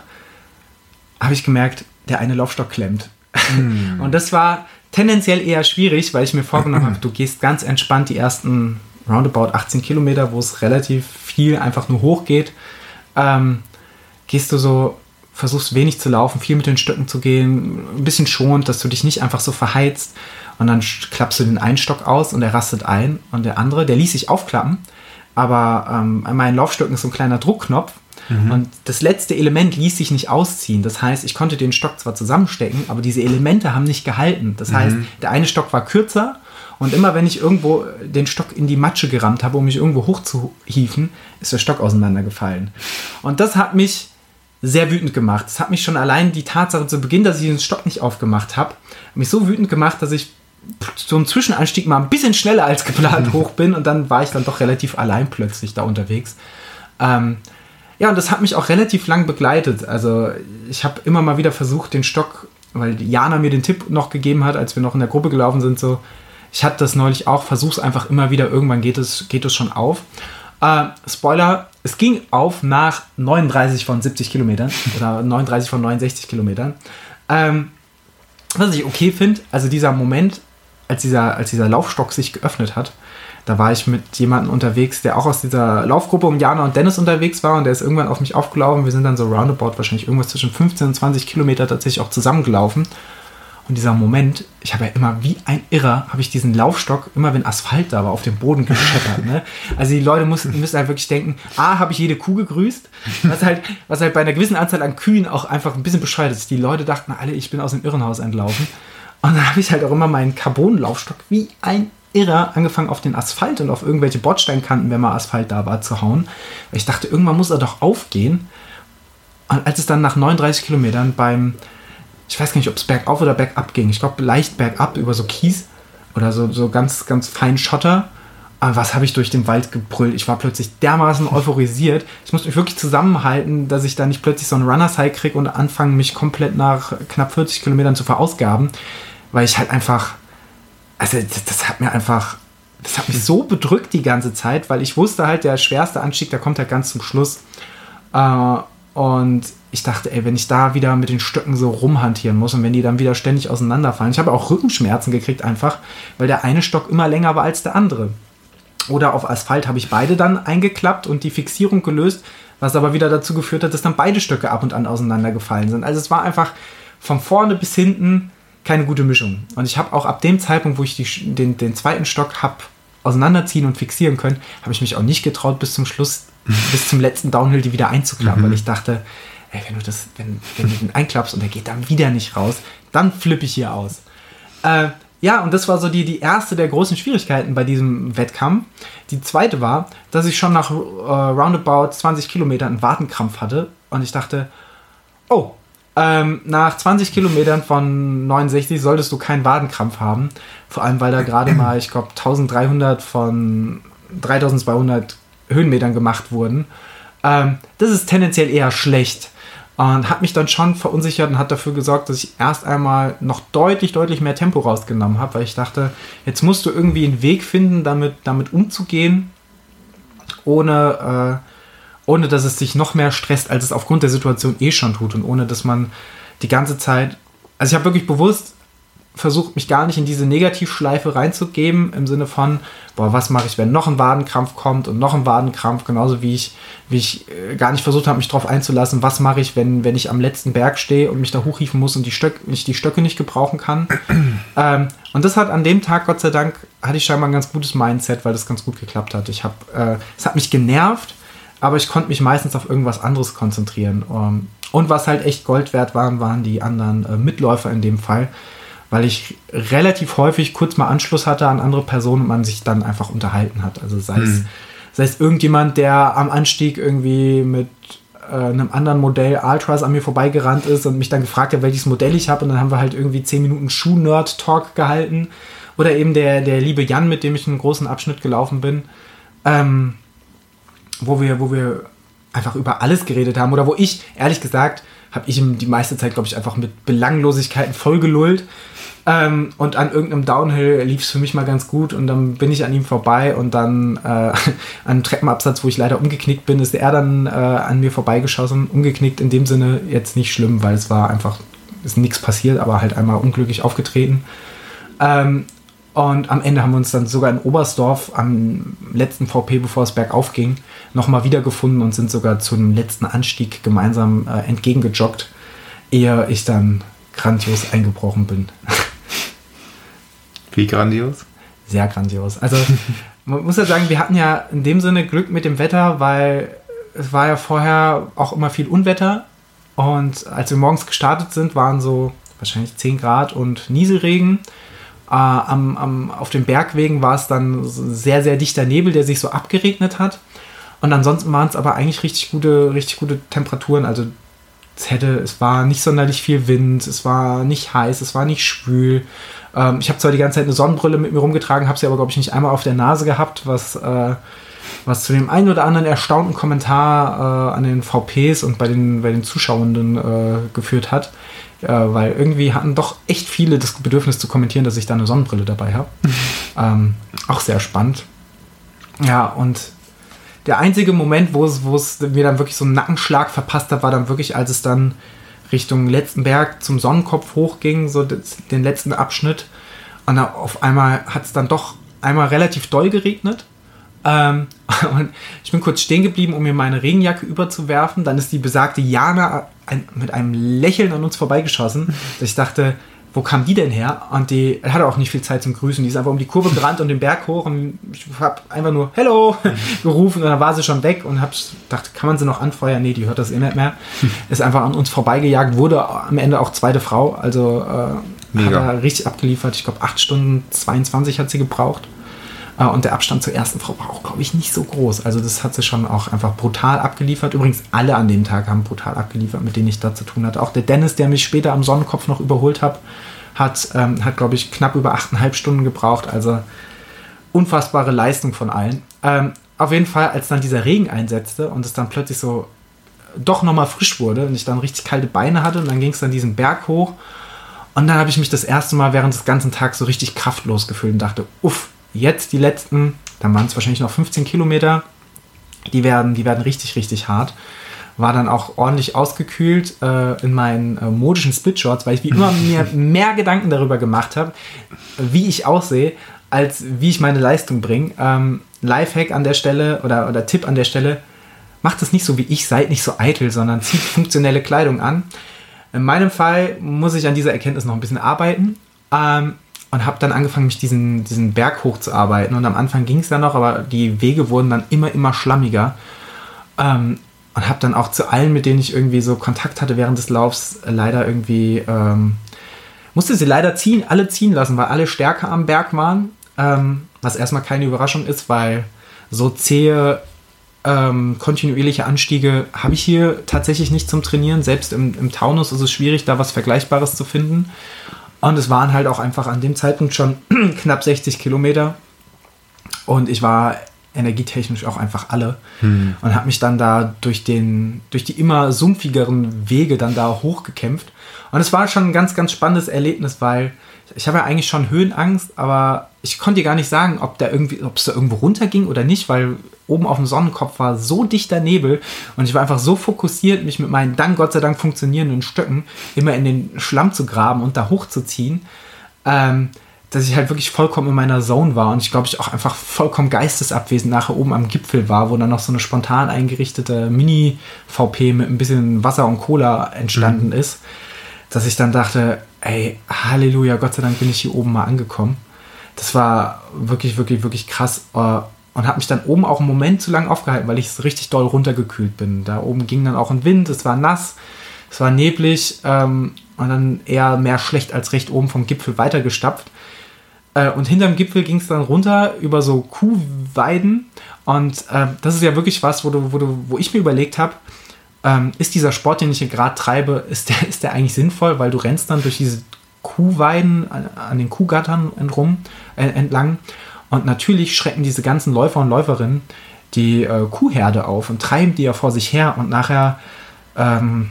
habe ich gemerkt, der eine Laufstock klemmt. Mm. Und das war tendenziell eher schwierig, weil ich mir vorgenommen habe, du gehst ganz entspannt die ersten roundabout 18 Kilometer, wo es relativ viel einfach nur hoch geht. Ähm, gehst du so, versuchst wenig zu laufen, viel mit den Stöcken zu gehen, ein bisschen schont, dass du dich nicht einfach so verheizt. Und dann klappst du den einen Stock aus und er rastet ein. Und der andere, der ließ sich aufklappen. Aber ähm, an meinen Laufstöcken ist so ein kleiner Druckknopf. Mhm. Und das letzte Element ließ sich nicht ausziehen. Das heißt, ich konnte den Stock zwar zusammenstecken, aber diese Elemente haben nicht gehalten. Das heißt, mhm. der eine Stock war kürzer und immer wenn ich irgendwo den Stock in die Matsche gerammt habe, um mich irgendwo hochzuhieven, ist der Stock auseinandergefallen. Und das hat mich sehr wütend gemacht. Das hat mich schon allein die Tatsache zu Beginn, dass ich den Stock nicht aufgemacht habe, mich so wütend gemacht, dass ich so einen Zwischenanstieg mal ein bisschen schneller als geplant hoch bin und dann war ich dann doch relativ allein plötzlich da unterwegs. Ähm, ja, und das hat mich auch relativ lang begleitet. Also ich habe immer mal wieder versucht, den Stock, weil Jana mir den Tipp noch gegeben hat, als wir noch in der Gruppe gelaufen sind, so, ich hatte das neulich auch, versuch's einfach immer wieder, irgendwann geht es, geht es schon auf. Äh, Spoiler, es ging auf nach 39 von 70 Kilometern oder 39 von 69 Kilometern. Ähm, was ich okay finde, also dieser Moment, als dieser, als dieser Laufstock sich geöffnet hat, da war ich mit jemandem unterwegs, der auch aus dieser Laufgruppe um Jana und Dennis unterwegs war und der ist irgendwann auf mich aufgelaufen. Wir sind dann so roundabout wahrscheinlich irgendwas zwischen 15 und 20 Kilometer tatsächlich auch zusammengelaufen. Und dieser Moment, ich habe ja immer wie ein Irrer, habe ich diesen Laufstock, immer wenn Asphalt da war, auf dem Boden gescheppert. Ne? Also die Leute müssen, müssen halt wirklich denken, A, habe ich jede Kuh gegrüßt, was halt, was halt bei einer gewissen Anzahl an Kühen auch einfach ein bisschen bescheuert ist. Die Leute dachten alle, ich bin aus dem Irrenhaus entlaufen. Und dann habe ich halt auch immer meinen Carbon-Laufstock wie ein Irrer angefangen auf den Asphalt und auf irgendwelche Bordsteinkanten, wenn mal Asphalt da war, zu hauen. Weil ich dachte, irgendwann muss er doch aufgehen. Und als es dann nach 39 Kilometern beim, ich weiß gar nicht, ob es bergauf oder bergab ging, ich glaube leicht bergab über so Kies oder so, so ganz, ganz fein Schotter. Aber was habe ich durch den Wald gebrüllt? Ich war plötzlich dermaßen euphorisiert. Ich musste mich wirklich zusammenhalten, dass ich da nicht plötzlich so einen Runner-High kriege und anfange, mich komplett nach knapp 40 Kilometern zu verausgaben, weil ich halt einfach also das, das, hat mir einfach, das hat mich so bedrückt die ganze Zeit, weil ich wusste halt, der schwerste Anstieg, der kommt halt ganz zum Schluss. Äh, und ich dachte, ey, wenn ich da wieder mit den Stöcken so rumhantieren muss und wenn die dann wieder ständig auseinanderfallen. Ich habe auch Rückenschmerzen gekriegt einfach, weil der eine Stock immer länger war als der andere. Oder auf Asphalt habe ich beide dann eingeklappt und die Fixierung gelöst, was aber wieder dazu geführt hat, dass dann beide Stöcke ab und an auseinandergefallen sind. Also es war einfach von vorne bis hinten keine gute Mischung. Und ich habe auch ab dem Zeitpunkt, wo ich die, den, den zweiten Stock habe auseinanderziehen und fixieren können, habe ich mich auch nicht getraut, bis zum Schluss, bis zum letzten Downhill die wieder einzuklappen, mhm. weil ich dachte, ey, wenn du das, wenn, wenn du den einklappst und der geht dann wieder nicht raus, dann flippe ich hier aus. Äh, ja, und das war so die, die erste der großen Schwierigkeiten bei diesem Wettkampf. Die zweite war, dass ich schon nach äh, roundabout 20 Kilometern einen Wartenkrampf hatte und ich dachte, oh, ähm, nach 20 Kilometern von 69 solltest du keinen Wadenkrampf haben. Vor allem, weil da gerade mal, ich glaube, 1300 von 3200 Höhenmetern gemacht wurden. Ähm, das ist tendenziell eher schlecht. Und hat mich dann schon verunsichert und hat dafür gesorgt, dass ich erst einmal noch deutlich, deutlich mehr Tempo rausgenommen habe, weil ich dachte, jetzt musst du irgendwie einen Weg finden, damit, damit umzugehen, ohne äh, ohne dass es sich noch mehr stresst, als es aufgrund der Situation eh schon tut und ohne dass man die ganze Zeit, also ich habe wirklich bewusst versucht, mich gar nicht in diese Negativschleife reinzugeben, im Sinne von, boah, was mache ich, wenn noch ein Wadenkrampf kommt und noch ein Wadenkrampf, genauso wie ich, wie ich äh, gar nicht versucht habe, mich darauf einzulassen, was mache ich, wenn, wenn ich am letzten Berg stehe und mich da hochhieven muss und die Stöck, ich die Stöcke nicht gebrauchen kann. ähm, und das hat an dem Tag, Gott sei Dank, hatte ich scheinbar ein ganz gutes Mindset, weil das ganz gut geklappt hat. Ich habe, äh, es hat mich genervt, aber ich konnte mich meistens auf irgendwas anderes konzentrieren. Ähm, und was halt echt Gold wert waren, waren die anderen äh, Mitläufer in dem Fall, weil ich relativ häufig kurz mal Anschluss hatte an andere Personen und man sich dann einfach unterhalten hat. Also sei, es, sei es irgendjemand, der am Anstieg irgendwie mit äh, einem anderen Modell Ultras an mir vorbeigerannt ist und mich dann gefragt hat, welches Modell ich habe. Und dann haben wir halt irgendwie 10 Minuten Schuh-Nerd-Talk gehalten. Oder eben der, der liebe Jan, mit dem ich einen großen Abschnitt gelaufen bin. Ähm, wo wir, wo wir einfach über alles geredet haben. Oder wo ich, ehrlich gesagt, habe ich ihm die meiste Zeit, glaube ich, einfach mit Belanglosigkeiten vollgelullt. Ähm, und an irgendeinem Downhill lief es für mich mal ganz gut und dann bin ich an ihm vorbei und dann äh, an einem Treppenabsatz, wo ich leider umgeknickt bin, ist er dann äh, an mir vorbeigeschossen. Umgeknickt in dem Sinne jetzt nicht schlimm, weil es war einfach, ist nichts passiert, aber halt einmal unglücklich aufgetreten. Ähm, und am Ende haben wir uns dann sogar in Oberstdorf am letzten VP, bevor es bergauf ging, nochmal wiedergefunden und sind sogar zum letzten Anstieg gemeinsam äh, entgegengejoggt, ehe ich dann grandios eingebrochen bin. Wie grandios? Sehr grandios. Also man muss ja sagen, wir hatten ja in dem Sinne Glück mit dem Wetter, weil es war ja vorher auch immer viel Unwetter. Und als wir morgens gestartet sind, waren so wahrscheinlich 10 Grad und Nieselregen. Äh, am, am, auf den Bergwegen war es dann sehr, sehr dichter Nebel, der sich so abgeregnet hat. Und ansonsten waren es aber eigentlich richtig gute, richtig gute Temperaturen. Also es hätte, es war nicht sonderlich viel Wind, es war nicht heiß, es war nicht schwül. Ähm, ich habe zwar die ganze Zeit eine Sonnenbrille mit mir rumgetragen, habe sie aber, glaube ich, nicht einmal auf der Nase gehabt, was, äh, was zu dem einen oder anderen erstaunten Kommentar äh, an den VPs und bei den, bei den Zuschauenden äh, geführt hat. Äh, weil irgendwie hatten doch echt viele das Bedürfnis zu kommentieren, dass ich da eine Sonnenbrille dabei habe. ähm, auch sehr spannend. Ja, und der einzige Moment, wo es, wo es mir dann wirklich so einen Nackenschlag verpasst hat, war dann wirklich, als es dann Richtung letzten Berg zum Sonnenkopf hochging, so das, den letzten Abschnitt. Und auf einmal hat es dann doch einmal relativ doll geregnet. Ähm, und ich bin kurz stehen geblieben, um mir meine Regenjacke überzuwerfen. Dann ist die besagte Jana ein, mit einem Lächeln an uns vorbeigeschossen, dass ich dachte, wo kam die denn her? Und die hatte auch nicht viel Zeit zum Grüßen. Die ist einfach um die Kurve gerannt und den Berg hoch und ich habe einfach nur Hello gerufen und dann war sie schon weg und habe gedacht, kann man sie noch anfeuern? Nee, die hört das eh nicht mehr. Ist einfach an uns vorbeigejagt, wurde am Ende auch zweite Frau. Also äh, hat er richtig abgeliefert. Ich glaube, 8 Stunden 22 hat sie gebraucht. Äh, und der Abstand zur ersten Frau war auch, glaube ich, nicht so groß. Also das hat sie schon auch einfach brutal abgeliefert. Übrigens, alle an dem Tag haben brutal abgeliefert, mit denen ich da zu tun hatte. Auch der Dennis, der mich später am Sonnenkopf noch überholt hat, hat, ähm, hat glaube ich, knapp über 8,5 Stunden gebraucht. Also unfassbare Leistung von allen. Ähm, auf jeden Fall, als dann dieser Regen einsetzte und es dann plötzlich so doch nochmal frisch wurde und ich dann richtig kalte Beine hatte und dann ging es dann diesen Berg hoch und dann habe ich mich das erste Mal während des ganzen Tages so richtig kraftlos gefühlt und dachte, uff, Jetzt die letzten, dann waren es wahrscheinlich noch 15 Kilometer, die werden, die werden richtig, richtig hart. War dann auch ordentlich ausgekühlt äh, in meinen äh, modischen Splitshorts, weil ich wie immer mir mehr Gedanken darüber gemacht habe, wie ich aussehe, als wie ich meine Leistung bringe. Ähm, Lifehack an der Stelle oder, oder Tipp an der Stelle, macht es nicht so wie ich, seid nicht so eitel, sondern zieht funktionelle Kleidung an. In meinem Fall muss ich an dieser Erkenntnis noch ein bisschen arbeiten. Ähm, und habe dann angefangen, mich diesen, diesen Berg hochzuarbeiten. Und am Anfang ging es dann noch, aber die Wege wurden dann immer, immer schlammiger. Ähm, und habe dann auch zu allen, mit denen ich irgendwie so Kontakt hatte während des Laufs, leider irgendwie, ähm, musste sie leider ziehen, alle ziehen lassen, weil alle stärker am Berg waren. Ähm, was erstmal keine Überraschung ist, weil so zähe ähm, kontinuierliche Anstiege habe ich hier tatsächlich nicht zum Trainieren. Selbst im, im Taunus ist es schwierig, da was Vergleichbares zu finden. Und es waren halt auch einfach an dem Zeitpunkt schon knapp 60 Kilometer. Und ich war energietechnisch auch einfach alle hm. und habe mich dann da durch den durch die immer sumpfigeren Wege dann da hochgekämpft und es war schon ein ganz ganz spannendes Erlebnis weil ich habe ja eigentlich schon Höhenangst, aber ich konnte dir gar nicht sagen, ob da irgendwie, ob es da irgendwo runterging oder nicht, weil oben auf dem Sonnenkopf war so dichter Nebel und ich war einfach so fokussiert, mich mit meinen dann Gott sei Dank funktionierenden Stöcken immer in den Schlamm zu graben und da hochzuziehen, ähm, dass ich halt wirklich vollkommen in meiner Zone war und ich glaube, ich auch einfach vollkommen geistesabwesend nachher oben am Gipfel war, wo dann noch so eine spontan eingerichtete Mini-VP mit ein bisschen Wasser und Cola entstanden mhm. ist, dass ich dann dachte, ey, Halleluja, Gott sei Dank bin ich hier oben mal angekommen. Das war wirklich, wirklich, wirklich krass. Äh, und habe mich dann oben auch einen Moment zu lang aufgehalten, weil ich so richtig doll runtergekühlt bin. Da oben ging dann auch ein Wind, es war nass, es war neblig ähm, und dann eher mehr schlecht als recht oben vom Gipfel weitergestapft. Äh, und hinterm Gipfel ging es dann runter über so Kuhweiden. Und äh, das ist ja wirklich was, wo, du, wo, du, wo ich mir überlegt habe, ähm, ist dieser Sport, den ich hier gerade treibe, ist der, ist der eigentlich sinnvoll, weil du rennst dann durch diese Kuhweiden an, den Kuhgattern entrum, äh, entlang und natürlich schrecken diese ganzen Läufer und Läuferinnen die äh, Kuhherde auf und treiben die ja vor sich her und nachher ähm,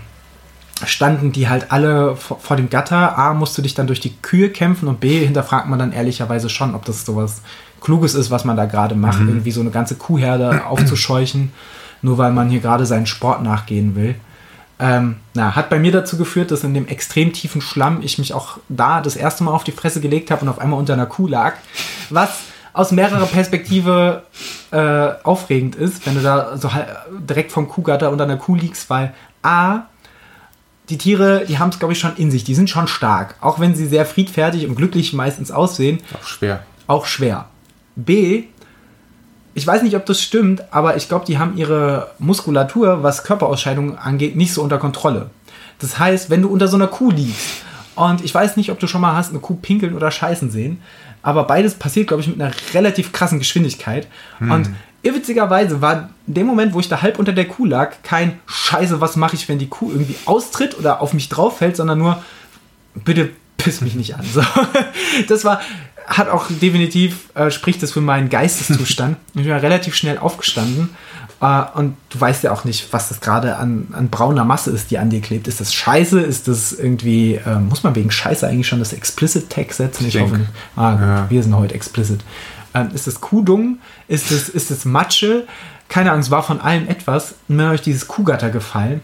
standen die halt alle vor, vor, dem Gatter. A, musst du dich dann durch die Kühe kämpfen und B, hinterfragt man dann ehrlicherweise schon, ob das sowas Kluges ist, was man da gerade macht, mhm. irgendwie so eine ganze Kuhherde aufzuscheuchen, nur weil man hier gerade seinen Sport nachgehen will. Ähm, na, hat bei mir dazu geführt, dass in dem extrem tiefen Schlamm ich mich auch da das erste Mal auf die Fresse gelegt habe und auf einmal unter einer Kuh lag. Was aus mehrerer Perspektive äh, aufregend ist, wenn du da so direkt vom Kuhgatter unter einer Kuh liegst, weil A, die Tiere, die haben es, glaube ich, schon in sich. Die sind schon stark. Auch wenn sie sehr friedfertig und glücklich meistens aussehen. Auch schwer. Auch schwer. B, ich weiß nicht, ob das stimmt, aber ich glaube, die haben ihre Muskulatur, was Körperausscheidungen angeht, nicht so unter Kontrolle. Das heißt, wenn du unter so einer Kuh liegst, und ich weiß nicht, ob du schon mal hast eine Kuh pinkeln oder scheißen sehen, aber beides passiert, glaube ich, mit einer relativ krassen Geschwindigkeit. Hm. Und irrwitzigerweise war in dem Moment, wo ich da halb unter der Kuh lag, kein Scheiße, was mache ich, wenn die Kuh irgendwie austritt oder auf mich drauf fällt, sondern nur, bitte piss mich nicht an. So. Das war, hat auch definitiv, äh, spricht das für meinen Geisteszustand. ich bin ja relativ schnell aufgestanden Uh, und du weißt ja auch nicht, was das gerade an, an, brauner Masse ist, die an dir klebt. Ist das Scheiße? Ist das irgendwie, äh, muss man wegen Scheiße eigentlich schon das Explicit Tag setzen? Ich, ich hoffe nicht. Ah, ja. wir sind heute explicit. Ähm, ist das Kuhdung? Ist das, ist das Matsche? Keine Ahnung, es war von allem etwas. Und mir habe ich dieses Kuhgatter gefallen.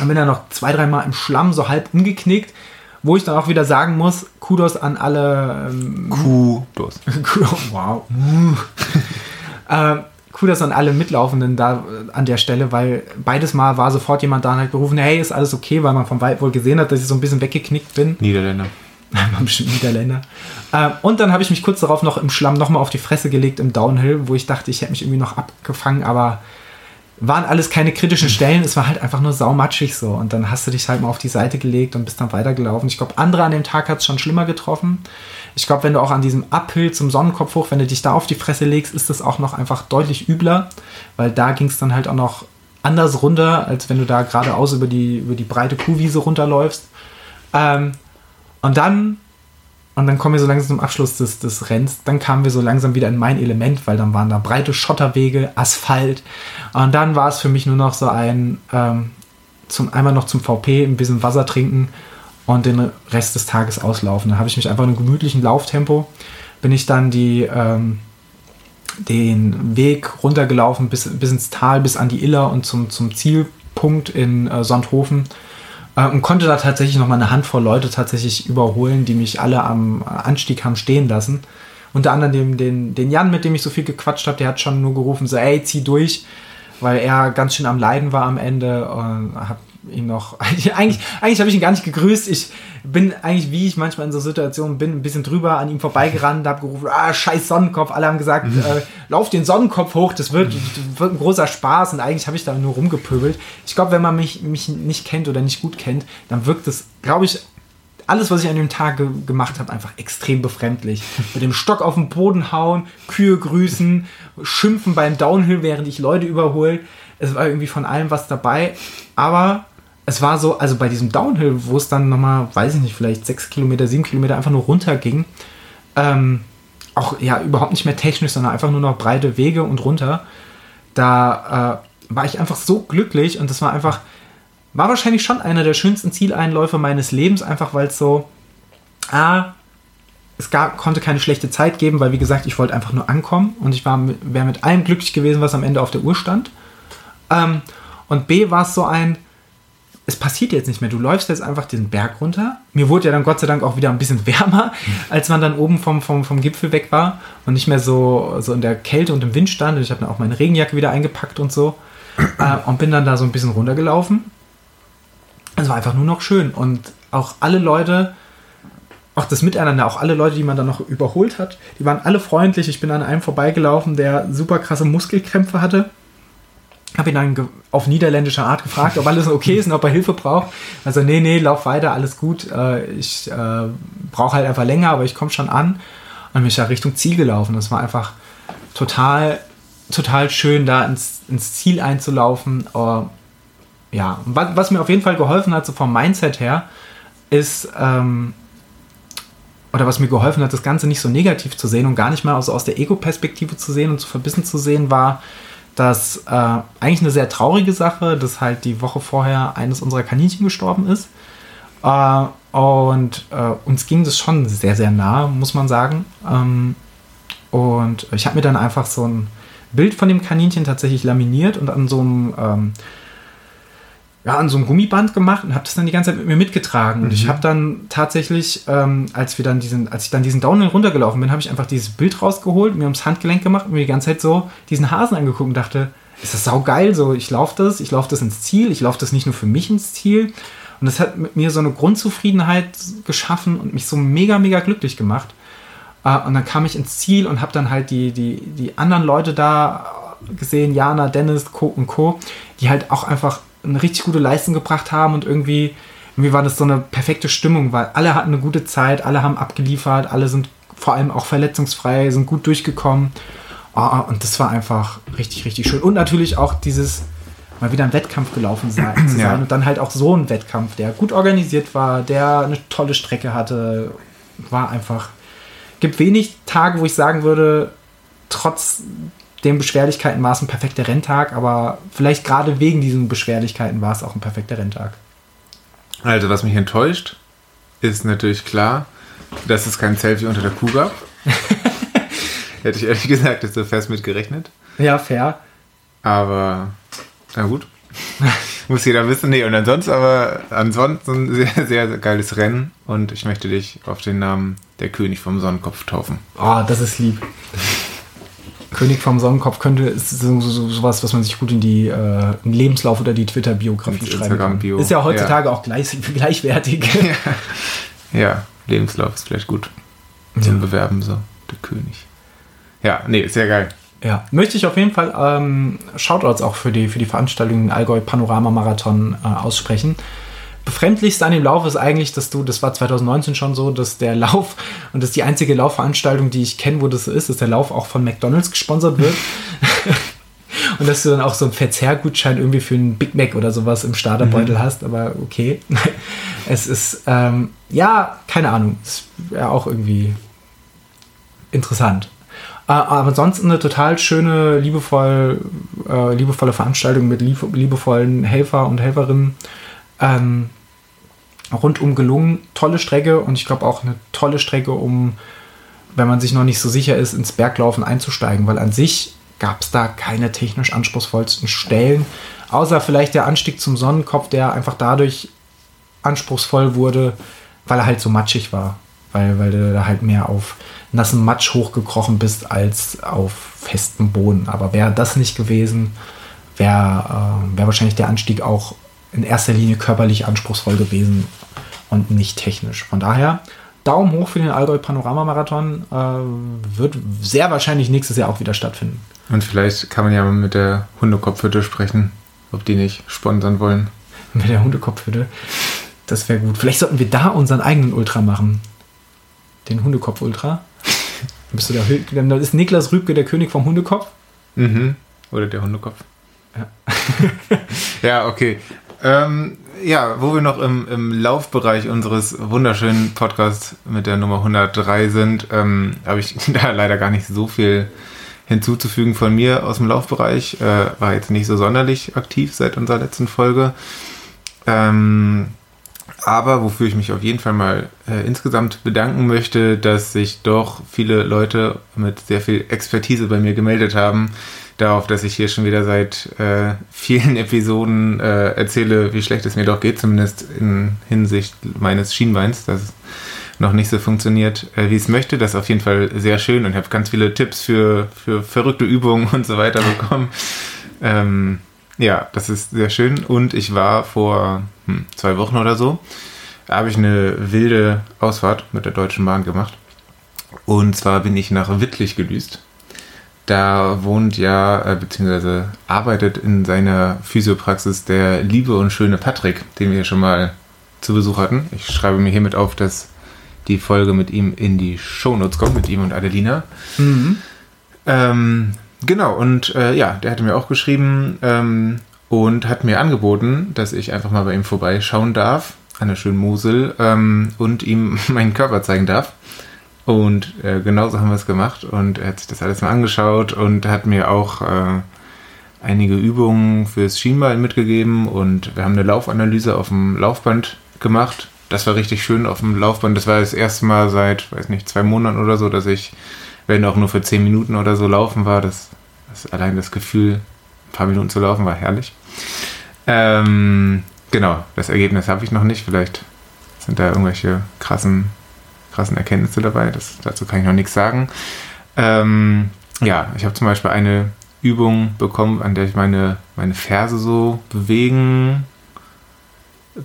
Und bin dann noch zwei, dreimal im Schlamm so halb umgeknickt, wo ich dann auch wieder sagen muss, Kudos an alle. Ähm, Kudos. wow. cool, dass dann alle Mitlaufenden da äh, an der Stelle, weil beides Mal war sofort jemand da und hat gerufen, hey, ist alles okay, weil man vom Wald wohl gesehen hat, dass ich so ein bisschen weggeknickt bin. Niederländer. war bestimmt Niederländer. Ähm, und dann habe ich mich kurz darauf noch im Schlamm nochmal auf die Fresse gelegt im Downhill, wo ich dachte, ich hätte mich irgendwie noch abgefangen, aber waren alles keine kritischen Stellen, es war halt einfach nur saumatschig so. Und dann hast du dich halt mal auf die Seite gelegt und bist dann weitergelaufen. Ich glaube, andere an dem Tag hat es schon schlimmer getroffen. Ich glaube, wenn du auch an diesem Uphill zum Sonnenkopf hoch, wenn du dich da auf die Fresse legst, ist das auch noch einfach deutlich übler, weil da ging es dann halt auch noch anders runter, als wenn du da geradeaus über die, über die breite Kuhwiese runterläufst. Ähm, und dann, und dann kommen wir so langsam zum Abschluss des, des Renns, dann kamen wir so langsam wieder in mein Element, weil dann waren da breite Schotterwege, Asphalt. Und dann war es für mich nur noch so ein, ähm, zum, einmal noch zum VP, ein bisschen Wasser trinken und den Rest des Tages auslaufen. Da habe ich mich einfach in einem gemütlichen Lauftempo, bin ich dann die, ähm, den Weg runtergelaufen bis, bis ins Tal, bis an die Iller und zum, zum Zielpunkt in äh, Sonthofen und konnte da tatsächlich noch mal eine Handvoll Leute tatsächlich überholen, die mich alle am Anstieg haben stehen lassen. Unter anderem den, den, den Jan, mit dem ich so viel gequatscht habe, der hat schon nur gerufen, so ey, zieh durch, weil er ganz schön am Leiden war am Ende und habe ihn noch. Eigentlich, eigentlich habe ich ihn gar nicht gegrüßt. Ich bin eigentlich, wie ich manchmal in so Situationen bin, ein bisschen drüber an ihm vorbeigerannt, habe gerufen, ah, scheiß Sonnenkopf. Alle haben gesagt, mhm. äh, lauf den Sonnenkopf hoch, das wird, das wird ein großer Spaß. Und eigentlich habe ich da nur rumgepöbelt. Ich glaube, wenn man mich, mich nicht kennt oder nicht gut kennt, dann wirkt es, glaube ich, alles, was ich an dem Tag ge gemacht habe, einfach extrem befremdlich. Mit dem Stock auf den Boden hauen, Kühe grüßen, schimpfen beim Downhill, während ich Leute überhole. Es war irgendwie von allem was dabei. Aber es war so, also bei diesem Downhill, wo es dann nochmal, weiß ich nicht, vielleicht sechs Kilometer, sieben Kilometer einfach nur runter ging, ähm, auch ja überhaupt nicht mehr technisch, sondern einfach nur noch breite Wege und runter, da äh, war ich einfach so glücklich und das war einfach, war wahrscheinlich schon einer der schönsten Zieleinläufe meines Lebens, einfach weil es so, ah, es gab, konnte keine schlechte Zeit geben, weil wie gesagt, ich wollte einfach nur ankommen und ich wäre mit allem glücklich gewesen, was am Ende auf der Uhr stand. Ähm, und B war es so ein, es passiert jetzt nicht mehr. Du läufst jetzt einfach den Berg runter. Mir wurde ja dann Gott sei Dank auch wieder ein bisschen wärmer, als man dann oben vom, vom, vom Gipfel weg war und nicht mehr so, so in der Kälte und im Wind stand. Und ich habe dann auch meine Regenjacke wieder eingepackt und so. Äh, und bin dann da so ein bisschen runtergelaufen. Es war einfach nur noch schön. Und auch alle Leute, auch das Miteinander, auch alle Leute, die man dann noch überholt hat, die waren alle freundlich. Ich bin an einem vorbeigelaufen, der super krasse Muskelkrämpfe hatte habe ihn dann auf niederländische Art gefragt, ob alles okay ist und ob er Hilfe braucht. Also, nee, nee, lauf weiter, alles gut. Äh, ich äh, brauche halt einfach länger, aber ich komme schon an. Und mich ja Richtung Ziel gelaufen. Das war einfach total, total schön, da ins, ins Ziel einzulaufen. Uh, ja, was, was, mir auf jeden Fall geholfen hat, so vom Mindset her, ist, ähm, oder was mir geholfen hat, das Ganze nicht so negativ zu sehen und gar nicht mal aus, aus der Ego-Perspektive zu sehen und zu verbissen zu sehen, war, dass äh, eigentlich eine sehr traurige Sache, dass halt die Woche vorher eines unserer Kaninchen gestorben ist. Äh, und äh, uns ging das schon sehr, sehr nah, muss man sagen. Ähm, und ich habe mir dann einfach so ein Bild von dem Kaninchen tatsächlich laminiert und an so einem ähm, ja, an so einem Gummiband gemacht und habe das dann die ganze Zeit mit mir mitgetragen. Und mhm. ich habe dann tatsächlich, ähm, als wir dann diesen, als ich dann diesen Downhill runtergelaufen bin, habe ich einfach dieses Bild rausgeholt, mir ums Handgelenk gemacht und mir die ganze Zeit so diesen Hasen angeguckt und dachte, ist das saugeil, so ich laufe das, ich laufe das ins Ziel, ich laufe das nicht nur für mich ins Ziel. Und das hat mit mir so eine Grundzufriedenheit geschaffen und mich so mega, mega glücklich gemacht. Äh, und dann kam ich ins Ziel und habe dann halt die, die, die anderen Leute da gesehen, Jana, Dennis, Co. und Co., die halt auch einfach eine richtig gute Leistung gebracht haben und irgendwie, irgendwie war das so eine perfekte Stimmung, weil alle hatten eine gute Zeit, alle haben abgeliefert, alle sind vor allem auch verletzungsfrei, sind gut durchgekommen. Oh, und das war einfach richtig, richtig schön. Und natürlich auch dieses mal wieder ein Wettkampf gelaufen sein, zu sein und dann halt auch so ein Wettkampf, der gut organisiert war, der eine tolle Strecke hatte, war einfach. Gibt wenig Tage, wo ich sagen würde, trotz den Beschwerlichkeiten war es ein perfekter Renntag, aber vielleicht gerade wegen diesen Beschwerlichkeiten war es auch ein perfekter Renntag. Also, was mich enttäuscht, ist natürlich klar, dass es kein Selfie unter der Kuh gab. Hätte ich ehrlich gesagt jetzt so fest mit gerechnet. Ja, fair. Aber, na gut. Muss jeder wissen. Nee, und ansonsten aber, ansonsten sehr, sehr geiles Rennen und ich möchte dich auf den Namen der König vom Sonnenkopf taufen. Oh, das ist lieb. König vom Sonnenkopf könnte, ist so, so, sowas, was man sich gut in die äh, in Lebenslauf oder die Twitter-Biografie schreiben kann. Ist ja heutzutage ja. auch gleich, gleichwertig. Ja. ja. Lebenslauf ist vielleicht gut. Zum ja. Bewerben so, der König. Ja, nee, sehr geil. Ja, möchte ich auf jeden Fall ähm, Shoutouts auch für die, für die Veranstaltung Allgäu Panorama Marathon äh, aussprechen. Befremdlichste an dem Lauf ist eigentlich, dass du, das war 2019 schon so, dass der Lauf, und das ist die einzige Laufveranstaltung, die ich kenne, wo das so ist, dass der Lauf auch von McDonalds gesponsert wird. und dass du dann auch so einen Verzehrgutschein irgendwie für einen Big Mac oder sowas im Starterbeutel mhm. hast, aber okay. es ist, ähm, ja, keine Ahnung, ist ja auch irgendwie interessant. Äh, aber ansonsten eine total schöne, liebevoll, äh, liebevolle Veranstaltung mit liebevollen Helfer und Helferinnen. Ähm, rundum gelungen. Tolle Strecke und ich glaube auch eine tolle Strecke, um, wenn man sich noch nicht so sicher ist, ins Berglaufen einzusteigen, weil an sich gab es da keine technisch anspruchsvollsten Stellen, außer vielleicht der Anstieg zum Sonnenkopf, der einfach dadurch anspruchsvoll wurde, weil er halt so matschig war, weil, weil du da halt mehr auf nassen Matsch hochgekrochen bist als auf festem Boden. Aber wäre das nicht gewesen, wäre äh, wär wahrscheinlich der Anstieg auch in erster Linie körperlich anspruchsvoll gewesen und nicht technisch. Von daher Daumen hoch für den Allgäu Panorama Marathon. Äh, wird sehr wahrscheinlich nächstes Jahr auch wieder stattfinden. Und vielleicht kann man ja mal mit der Hundekopfhütte sprechen, ob die nicht sponsern wollen. Mit der Hundekopfhütte. Das wäre gut. Vielleicht sollten wir da unseren eigenen Ultra machen. Den Hundekopf Ultra. Bist du der, dann ist Niklas Rübke der König vom Hundekopf. Mhm. Oder der Hundekopf. Ja, ja okay. Ähm, ja, wo wir noch im, im Laufbereich unseres wunderschönen Podcasts mit der Nummer 103 sind, ähm, habe ich da leider gar nicht so viel hinzuzufügen von mir aus dem Laufbereich. Äh, war jetzt nicht so sonderlich aktiv seit unserer letzten Folge. Ähm, aber wofür ich mich auf jeden Fall mal äh, insgesamt bedanken möchte, dass sich doch viele Leute mit sehr viel Expertise bei mir gemeldet haben, darauf, dass ich hier schon wieder seit äh, vielen Episoden äh, erzähle, wie schlecht es mir doch geht, zumindest in Hinsicht meines Schienbeins, das noch nicht so funktioniert, äh, wie es möchte. Das ist auf jeden Fall sehr schön und ich habe ganz viele Tipps für, für verrückte Übungen und so weiter bekommen. ähm, ja, das ist sehr schön. Und ich war vor hm, zwei Wochen oder so, habe ich eine wilde Ausfahrt mit der Deutschen Bahn gemacht. Und zwar bin ich nach Wittlich gedüst. Da wohnt ja, äh, beziehungsweise arbeitet in seiner Physiopraxis der liebe und schöne Patrick, den wir schon mal zu Besuch hatten. Ich schreibe mir hiermit auf, dass die Folge mit ihm in die Shownotes kommt, mit ihm und Adelina. Mhm. Ähm, genau, und äh, ja, der hatte mir auch geschrieben, ähm, und hat mir angeboten, dass ich einfach mal bei ihm vorbeischauen darf, an der schönen Mosel, ähm, und ihm meinen Körper zeigen darf. Und äh, genauso haben wir es gemacht und er hat sich das alles mal angeschaut und hat mir auch äh, einige Übungen fürs Schienbein mitgegeben und wir haben eine Laufanalyse auf dem Laufband gemacht. Das war richtig schön auf dem Laufband. Das war das erste Mal seit, weiß nicht, zwei Monaten oder so, dass ich, wenn auch nur für zehn Minuten oder so laufen war, das, das allein das Gefühl, ein paar Minuten zu laufen, war herrlich. Ähm, genau, das Ergebnis habe ich noch nicht. Vielleicht sind da irgendwelche krassen krassen Erkenntnisse dabei. Das, dazu kann ich noch nichts sagen. Ähm, ja, ich habe zum Beispiel eine Übung bekommen, an der ich meine, meine Ferse so bewegen,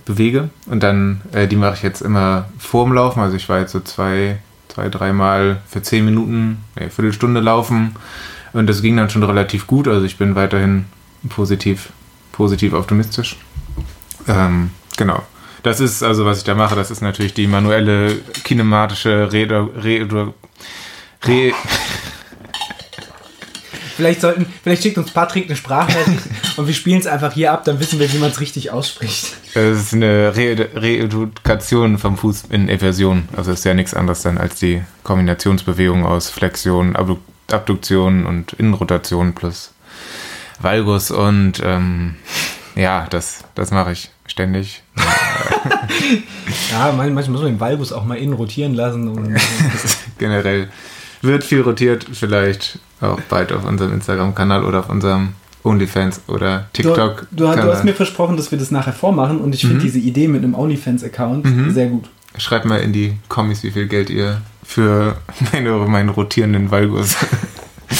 bewege. Und dann, äh, die mache ich jetzt immer vorm Laufen. Also ich war jetzt so zwei, zwei, dreimal für zehn Minuten, nee, Viertelstunde laufen. Und das ging dann schon relativ gut. Also ich bin weiterhin positiv, positiv optimistisch. Ähm, genau. Das ist also, was ich da mache, das ist natürlich die manuelle kinematische Rede. Rede Re Vielleicht sollten, vielleicht schickt uns Patrick eine Sprachnachricht und wir spielen es einfach hier ab, dann wissen wir, wie man es richtig ausspricht. Es ist eine Re Reedukation vom Fuß in Eversion. Also ist ja nichts anderes dann als die Kombinationsbewegung aus Flexion, Abduktion und Innenrotation plus Valgus und ähm, ja, das, das mache ich ständig. ja, manchmal muss man den Valgus auch mal innen rotieren lassen. Generell wird viel rotiert, vielleicht auch bald auf unserem Instagram-Kanal oder auf unserem OnlyFans oder TikTok. Du, du, du, hast mir versprochen, dass wir das nachher vormachen und ich finde mhm. diese Idee mit einem OnlyFans-Account mhm. sehr gut. Schreibt mal in die Kommis, wie viel Geld ihr für meine, meinen rotierenden Valgus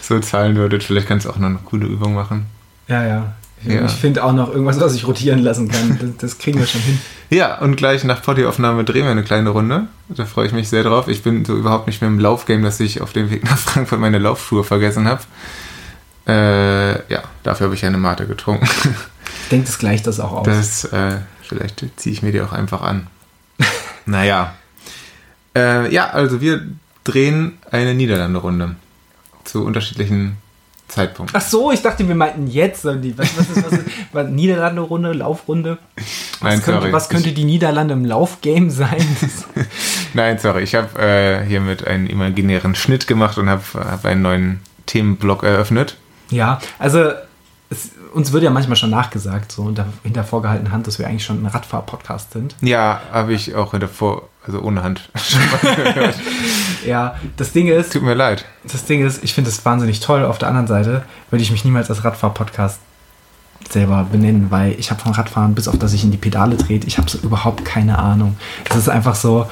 so zahlen würdet. Vielleicht kannst du auch noch eine coole Übung machen. Ja, ja. Ja. Ich finde auch noch irgendwas, was ich rotieren lassen kann. Das, das kriegen wir schon hin. Ja, und gleich nach Pottyaufnahme drehen wir eine kleine Runde. Da freue ich mich sehr drauf. Ich bin so überhaupt nicht mehr im Laufgame, dass ich auf dem Weg nach Frankfurt meine Laufschuhe vergessen habe. Äh, ja, dafür habe ich eine Mate getrunken. Denkt es gleich das auch aus. Das, äh, vielleicht ziehe ich mir die auch einfach an. naja. Äh, ja, also wir drehen eine Niederlande-Runde zu unterschiedlichen Zeitpunkt. Ach so, ich dachte, wir meinten jetzt. Die, was, was ist, was ist, was, Niederlande-Runde, Laufrunde? Was, Nein, könnte, sorry. was könnte die Niederlande im Laufgame sein? Nein, sorry. Ich habe äh, hiermit einen imaginären Schnitt gemacht und habe hab einen neuen Themenblock eröffnet. Ja, also es, uns wird ja manchmal schon nachgesagt, so unter, hinter vorgehaltener Hand, dass wir eigentlich schon ein Radfahr-Podcast sind. Ja, habe ich auch hinter vor, also ohne Hand ja, das Ding ist. Tut mir leid. Das Ding ist, ich finde es wahnsinnig toll. Auf der anderen Seite würde ich mich niemals als Radfahr-Podcast selber benennen, weil ich habe vom Radfahren, bis auf dass ich in die Pedale trete, ich habe so überhaupt keine Ahnung. Das ist einfach so,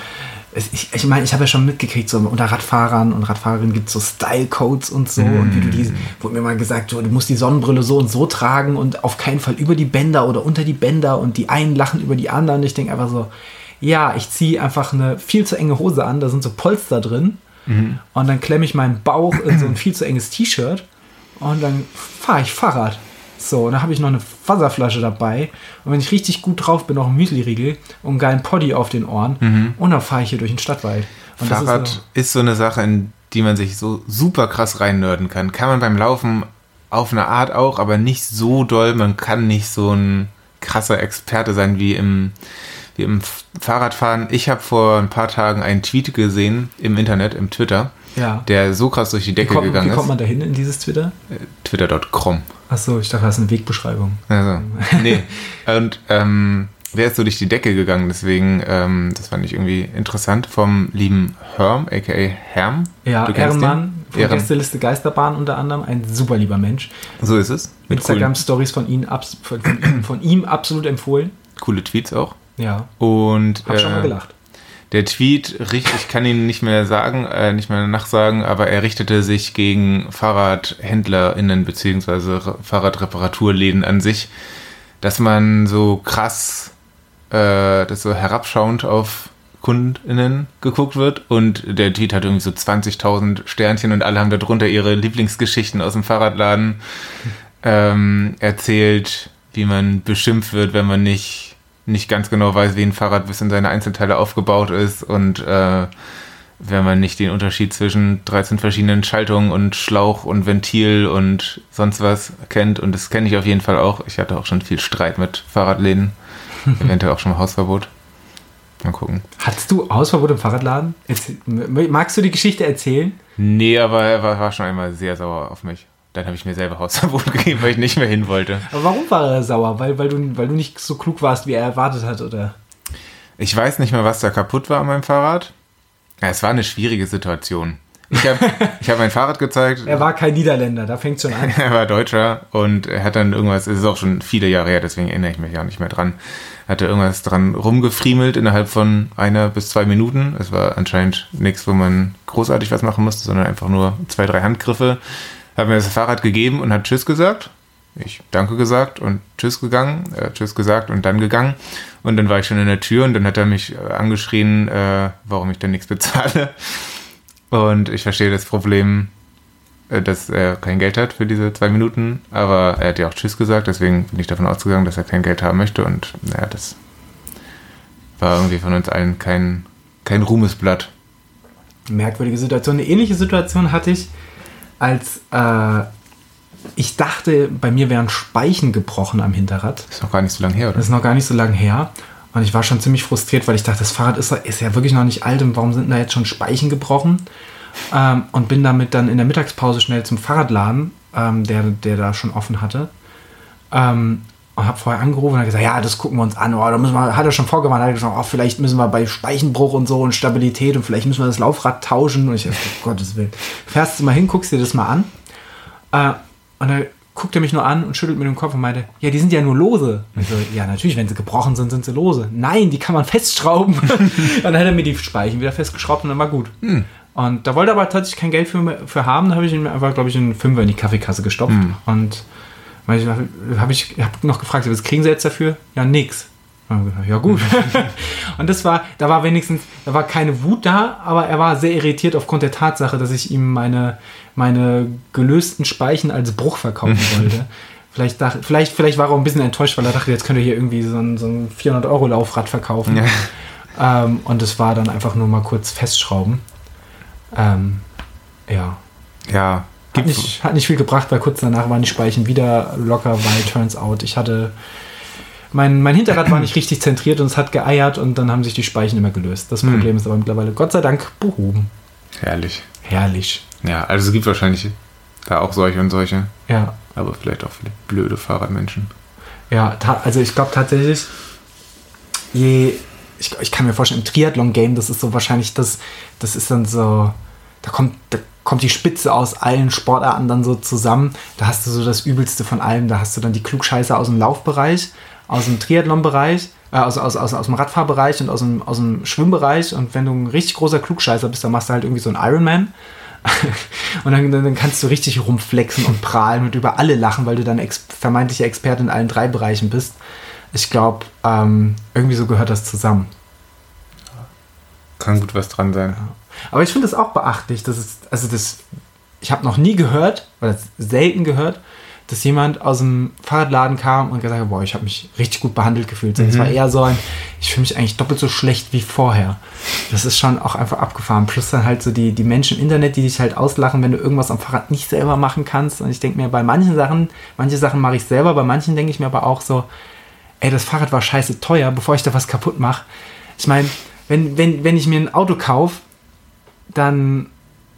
ich, ich meine, ich habe ja schon mitgekriegt, so unter Radfahrern und Radfahrerinnen gibt es so Style-Codes und so. Mm. Und wie du die, wurde mir mal gesagt, du, du musst die Sonnenbrille so und so tragen und auf keinen Fall über die Bänder oder unter die Bänder und die einen lachen über die anderen. Ich denke einfach so, ja, ich ziehe einfach eine viel zu enge Hose an, da sind so Polster drin. Mm. Und dann klemme ich meinen Bauch in so ein viel zu enges T-Shirt und dann fahre ich Fahrrad. So, und dann habe ich noch eine Wasserflasche dabei. Und wenn ich richtig gut drauf bin, noch ein Müsli-Riegel und einen geilen Poddy auf den Ohren. Mhm. Und dann fahre ich hier durch den Stadtwald. Und Fahrrad ist so, ist so, eine Sache, in die man sich so super krass reinnörden kann. Kann man beim Laufen auf eine Art auch, aber nicht so doll. Man kann nicht so ein krasser Experte sein wie im, im Fahrradfahren. Ich habe vor ein paar Tagen einen Tweet gesehen im Internet, im Twitter ja. der so krass durch die Decke kommt, gegangen ist. Wie kommt man da hin in dieses Twitter? Äh, Twitter.com. Achso, ich dachte, das ist eine Wegbeschreibung. Also, nee. Und ähm, der ist so durch die Decke gegangen, deswegen, ähm, das fand ich irgendwie interessant, vom lieben Herm, aka Herm. Ja, Ehrenmann, von Ehren. Gästeliste Geisterbahn unter anderem, ein super lieber Mensch. So ist es. Instagram-Stories von, von, von ihm absolut empfohlen. Coole Tweets auch. Ja. Und. Hab äh, schon mal gelacht der Tweet, ich kann ihn nicht mehr sagen, äh, nicht mehr nachsagen, aber er richtete sich gegen FahrradhändlerInnen beziehungsweise Fahrradreparaturläden an sich, dass man so krass, äh, das so herabschauend auf KundInnen geguckt wird und der Tweet hat irgendwie so 20.000 Sternchen und alle haben darunter ihre Lieblingsgeschichten aus dem Fahrradladen ähm, erzählt, wie man beschimpft wird, wenn man nicht nicht ganz genau weiß, wie ein Fahrrad bis in seine Einzelteile aufgebaut ist und äh, wenn man nicht den Unterschied zwischen 13 verschiedenen Schaltungen und Schlauch und Ventil und sonst was kennt. Und das kenne ich auf jeden Fall auch. Ich hatte auch schon viel Streit mit Fahrradläden. Eventuell auch schon mal Hausverbot. Mal gucken. Hattest du Hausverbot im Fahrradladen? Magst du die Geschichte erzählen? Nee, aber er war schon einmal sehr sauer auf mich. Dann habe ich mir selber Hausverbot gegeben, weil ich nicht mehr hin wollte. Aber warum war er sauer? Weil, weil, du, weil du nicht so klug warst, wie er erwartet hat, oder? Ich weiß nicht mehr, was da kaputt war an meinem Fahrrad. Ja, es war eine schwierige Situation. Ich habe ich hab mein Fahrrad gezeigt. Er war kein Niederländer, da fängt schon an. er war Deutscher und er hat dann irgendwas, es ist auch schon viele Jahre her, deswegen erinnere ich mich ja nicht mehr dran, hat er irgendwas dran rumgefriemelt innerhalb von einer bis zwei Minuten. Es war anscheinend nichts, wo man großartig was machen musste, sondern einfach nur zwei, drei Handgriffe. Hat mir das Fahrrad gegeben und hat Tschüss gesagt ich Danke gesagt und Tschüss gegangen, äh, Tschüss gesagt und dann gegangen. Und dann war ich schon in der Tür und dann hat er mich äh, angeschrien, äh, warum ich denn nichts bezahle. Und ich verstehe das Problem, äh, dass er kein Geld hat für diese zwei Minuten, aber er hat ja auch Tschüss gesagt, deswegen bin ich davon ausgegangen, dass er kein Geld haben möchte und naja, das war irgendwie von uns allen kein, kein Ruhmesblatt. Merkwürdige Situation. Eine ähnliche Situation hatte ich, als äh, ich dachte, bei mir wären Speichen gebrochen am Hinterrad. Ist noch gar nicht so lange her, oder? Das ist noch gar nicht so lange her. Und ich war schon ziemlich frustriert, weil ich dachte, das Fahrrad ist, ist ja wirklich noch nicht alt und warum sind da jetzt schon Speichen gebrochen? Ähm, und bin damit dann in der Mittagspause schnell zum Fahrradladen, ähm, der, der da schon offen hatte. Ähm, und habe vorher angerufen und gesagt, ja, das gucken wir uns an. Oh, da müssen wir, hat er schon vorgewarnt, hat gesagt, oh, vielleicht müssen wir bei Speichenbruch und so und Stabilität und vielleicht müssen wir das Laufrad tauschen. Und ich dachte, um Gottes Willen. Fährst du mal hin, guckst dir das mal an. Äh, und dann guckt er mich nur an und schüttelt mit dem Kopf und meinte, ja, die sind ja nur lose. Ich so, ja, natürlich, wenn sie gebrochen sind, sind sie lose. Nein, die kann man festschrauben. dann hat er mir die Speichen wieder festgeschraubt und dann war gut. Hm. Und da wollte er aber tatsächlich kein Geld für, für haben. Da habe ich ihm einfach, glaube ich, einen Fünfer in die Kaffeekasse gestopft. Hm. Und habe ich hab noch gefragt, was kriegen sie jetzt dafür? Ja, nix. Ja, gut. und das war, da war wenigstens, da war keine Wut da, aber er war sehr irritiert aufgrund der Tatsache, dass ich ihm meine, meine gelösten Speichen als Bruch verkaufen wollte. Vielleicht, dachte, vielleicht, vielleicht war er auch ein bisschen enttäuscht, weil er dachte, jetzt könnte er hier irgendwie so ein, so ein 400-Euro-Laufrad verkaufen. Ja. Ähm, und es war dann einfach nur mal kurz festschrauben. Ähm, ja. Ja. Hat nicht, hat nicht viel gebracht, weil kurz danach waren die Speichen wieder locker, weil turns out, ich hatte mein, mein Hinterrad war nicht richtig zentriert und es hat geeiert und dann haben sich die Speichen immer gelöst. Das hm. Problem ist aber mittlerweile Gott sei Dank behoben. Herrlich. Herrlich. Ja, also es gibt wahrscheinlich da auch solche und solche. Ja. Aber vielleicht auch viele blöde Fahrradmenschen. Ja, also ich glaube tatsächlich, je, ich, ich kann mir vorstellen, im Triathlon-Game, das ist so wahrscheinlich das, das ist dann so, da kommt, da kommt die Spitze aus allen Sportarten dann so zusammen. Da hast du so das Übelste von allem. Da hast du dann die Klugscheiße aus dem Laufbereich aus dem Triathlon-Bereich, äh, aus, aus, aus, aus dem Radfahrbereich und aus dem, aus dem Schwimmbereich. Und wenn du ein richtig großer Klugscheißer bist, dann machst du halt irgendwie so einen Ironman. und dann, dann kannst du richtig rumflexen und prahlen und über alle lachen, weil du dann ex vermeintlicher Experte in allen drei Bereichen bist. Ich glaube, ähm, irgendwie so gehört das zusammen. Kann gut was dran sein. Aber ich finde es auch beachtlich, dass es, also das, ich habe noch nie gehört, oder selten gehört, dass jemand aus dem Fahrradladen kam und gesagt hat, boah, ich habe mich richtig gut behandelt gefühlt. Es mhm. war eher so ein, ich fühle mich eigentlich doppelt so schlecht wie vorher. Das ist schon auch einfach abgefahren. Plus dann halt so die, die Menschen im Internet, die dich halt auslachen, wenn du irgendwas am Fahrrad nicht selber machen kannst. Und ich denke mir, bei manchen Sachen, manche Sachen mache ich selber, bei manchen denke ich mir aber auch so, ey, das Fahrrad war scheiße teuer, bevor ich da was kaputt mache. Ich meine, wenn, wenn, wenn ich mir ein Auto kaufe, dann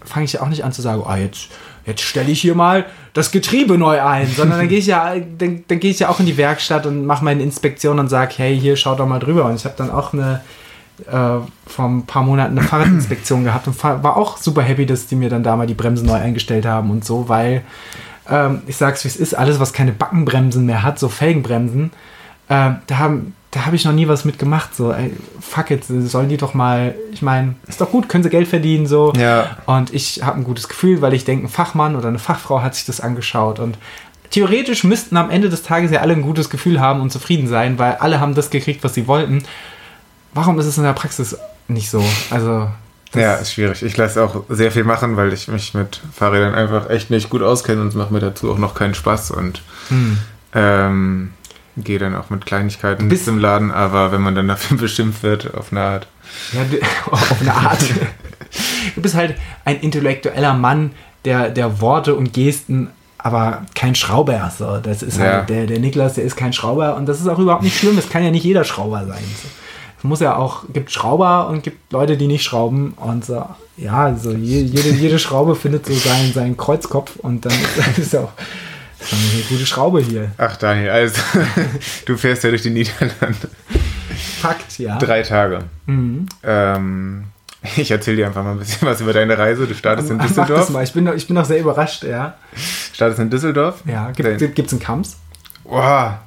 fange ich ja auch nicht an zu sagen, oh, jetzt jetzt stelle ich hier mal das Getriebe neu ein, sondern dann gehe ich ja, dann, dann gehe ich ja auch in die Werkstatt und mache meine Inspektion und sage, hey, hier schaut doch mal drüber. Und ich habe dann auch eine äh, vor ein paar Monaten eine Fahrradinspektion gehabt und war auch super happy, dass die mir dann da mal die Bremsen neu eingestellt haben und so, weil ähm, ich sag's wie es ist, alles was keine Backenbremsen mehr hat, so Felgenbremsen, äh, da haben da habe ich noch nie was mitgemacht. So, ey, fuck it, sollen die doch mal, ich meine, ist doch gut, können sie Geld verdienen, so. Ja. Und ich habe ein gutes Gefühl, weil ich denke, ein Fachmann oder eine Fachfrau hat sich das angeschaut. Und theoretisch müssten am Ende des Tages ja alle ein gutes Gefühl haben und zufrieden sein, weil alle haben das gekriegt, was sie wollten. Warum ist es in der Praxis nicht so? Also. Ja, ist schwierig. Ich lasse auch sehr viel machen, weil ich mich mit Fahrrädern einfach echt nicht gut auskenne und es macht mir dazu auch noch keinen Spaß. Und hm. ähm, gehe dann auch mit Kleinigkeiten bis im Laden, aber wenn man dann dafür bestimmt wird, auf eine Art. Ja, auf eine Art. du bist halt ein intellektueller Mann, der, der Worte und Gesten, aber kein Schrauber. So. Das ist Ja. halt, der, der Niklas, der ist kein Schrauber und das ist auch überhaupt nicht schlimm. Es kann ja nicht jeder Schrauber sein. Es muss ja auch, gibt Schrauber und gibt Leute, die nicht schrauben und so, ja, so je, jede, jede Schraube findet so seinen, seinen Kreuzkopf und dann ist, ist ja auch eine gute Schraube hier. Ach, Daniel, also du fährst ja durch die Niederlande. Fakt, ja. Drei Tage. Mhm. Ähm, ich erzähle dir einfach mal ein bisschen was über deine Reise. Du startest in Mach das Düsseldorf. mal. Ich bin, noch- ich bin noch sehr überrascht, ja. Startest in Düsseldorf. Ja, gibt es einen Kamps? Boah,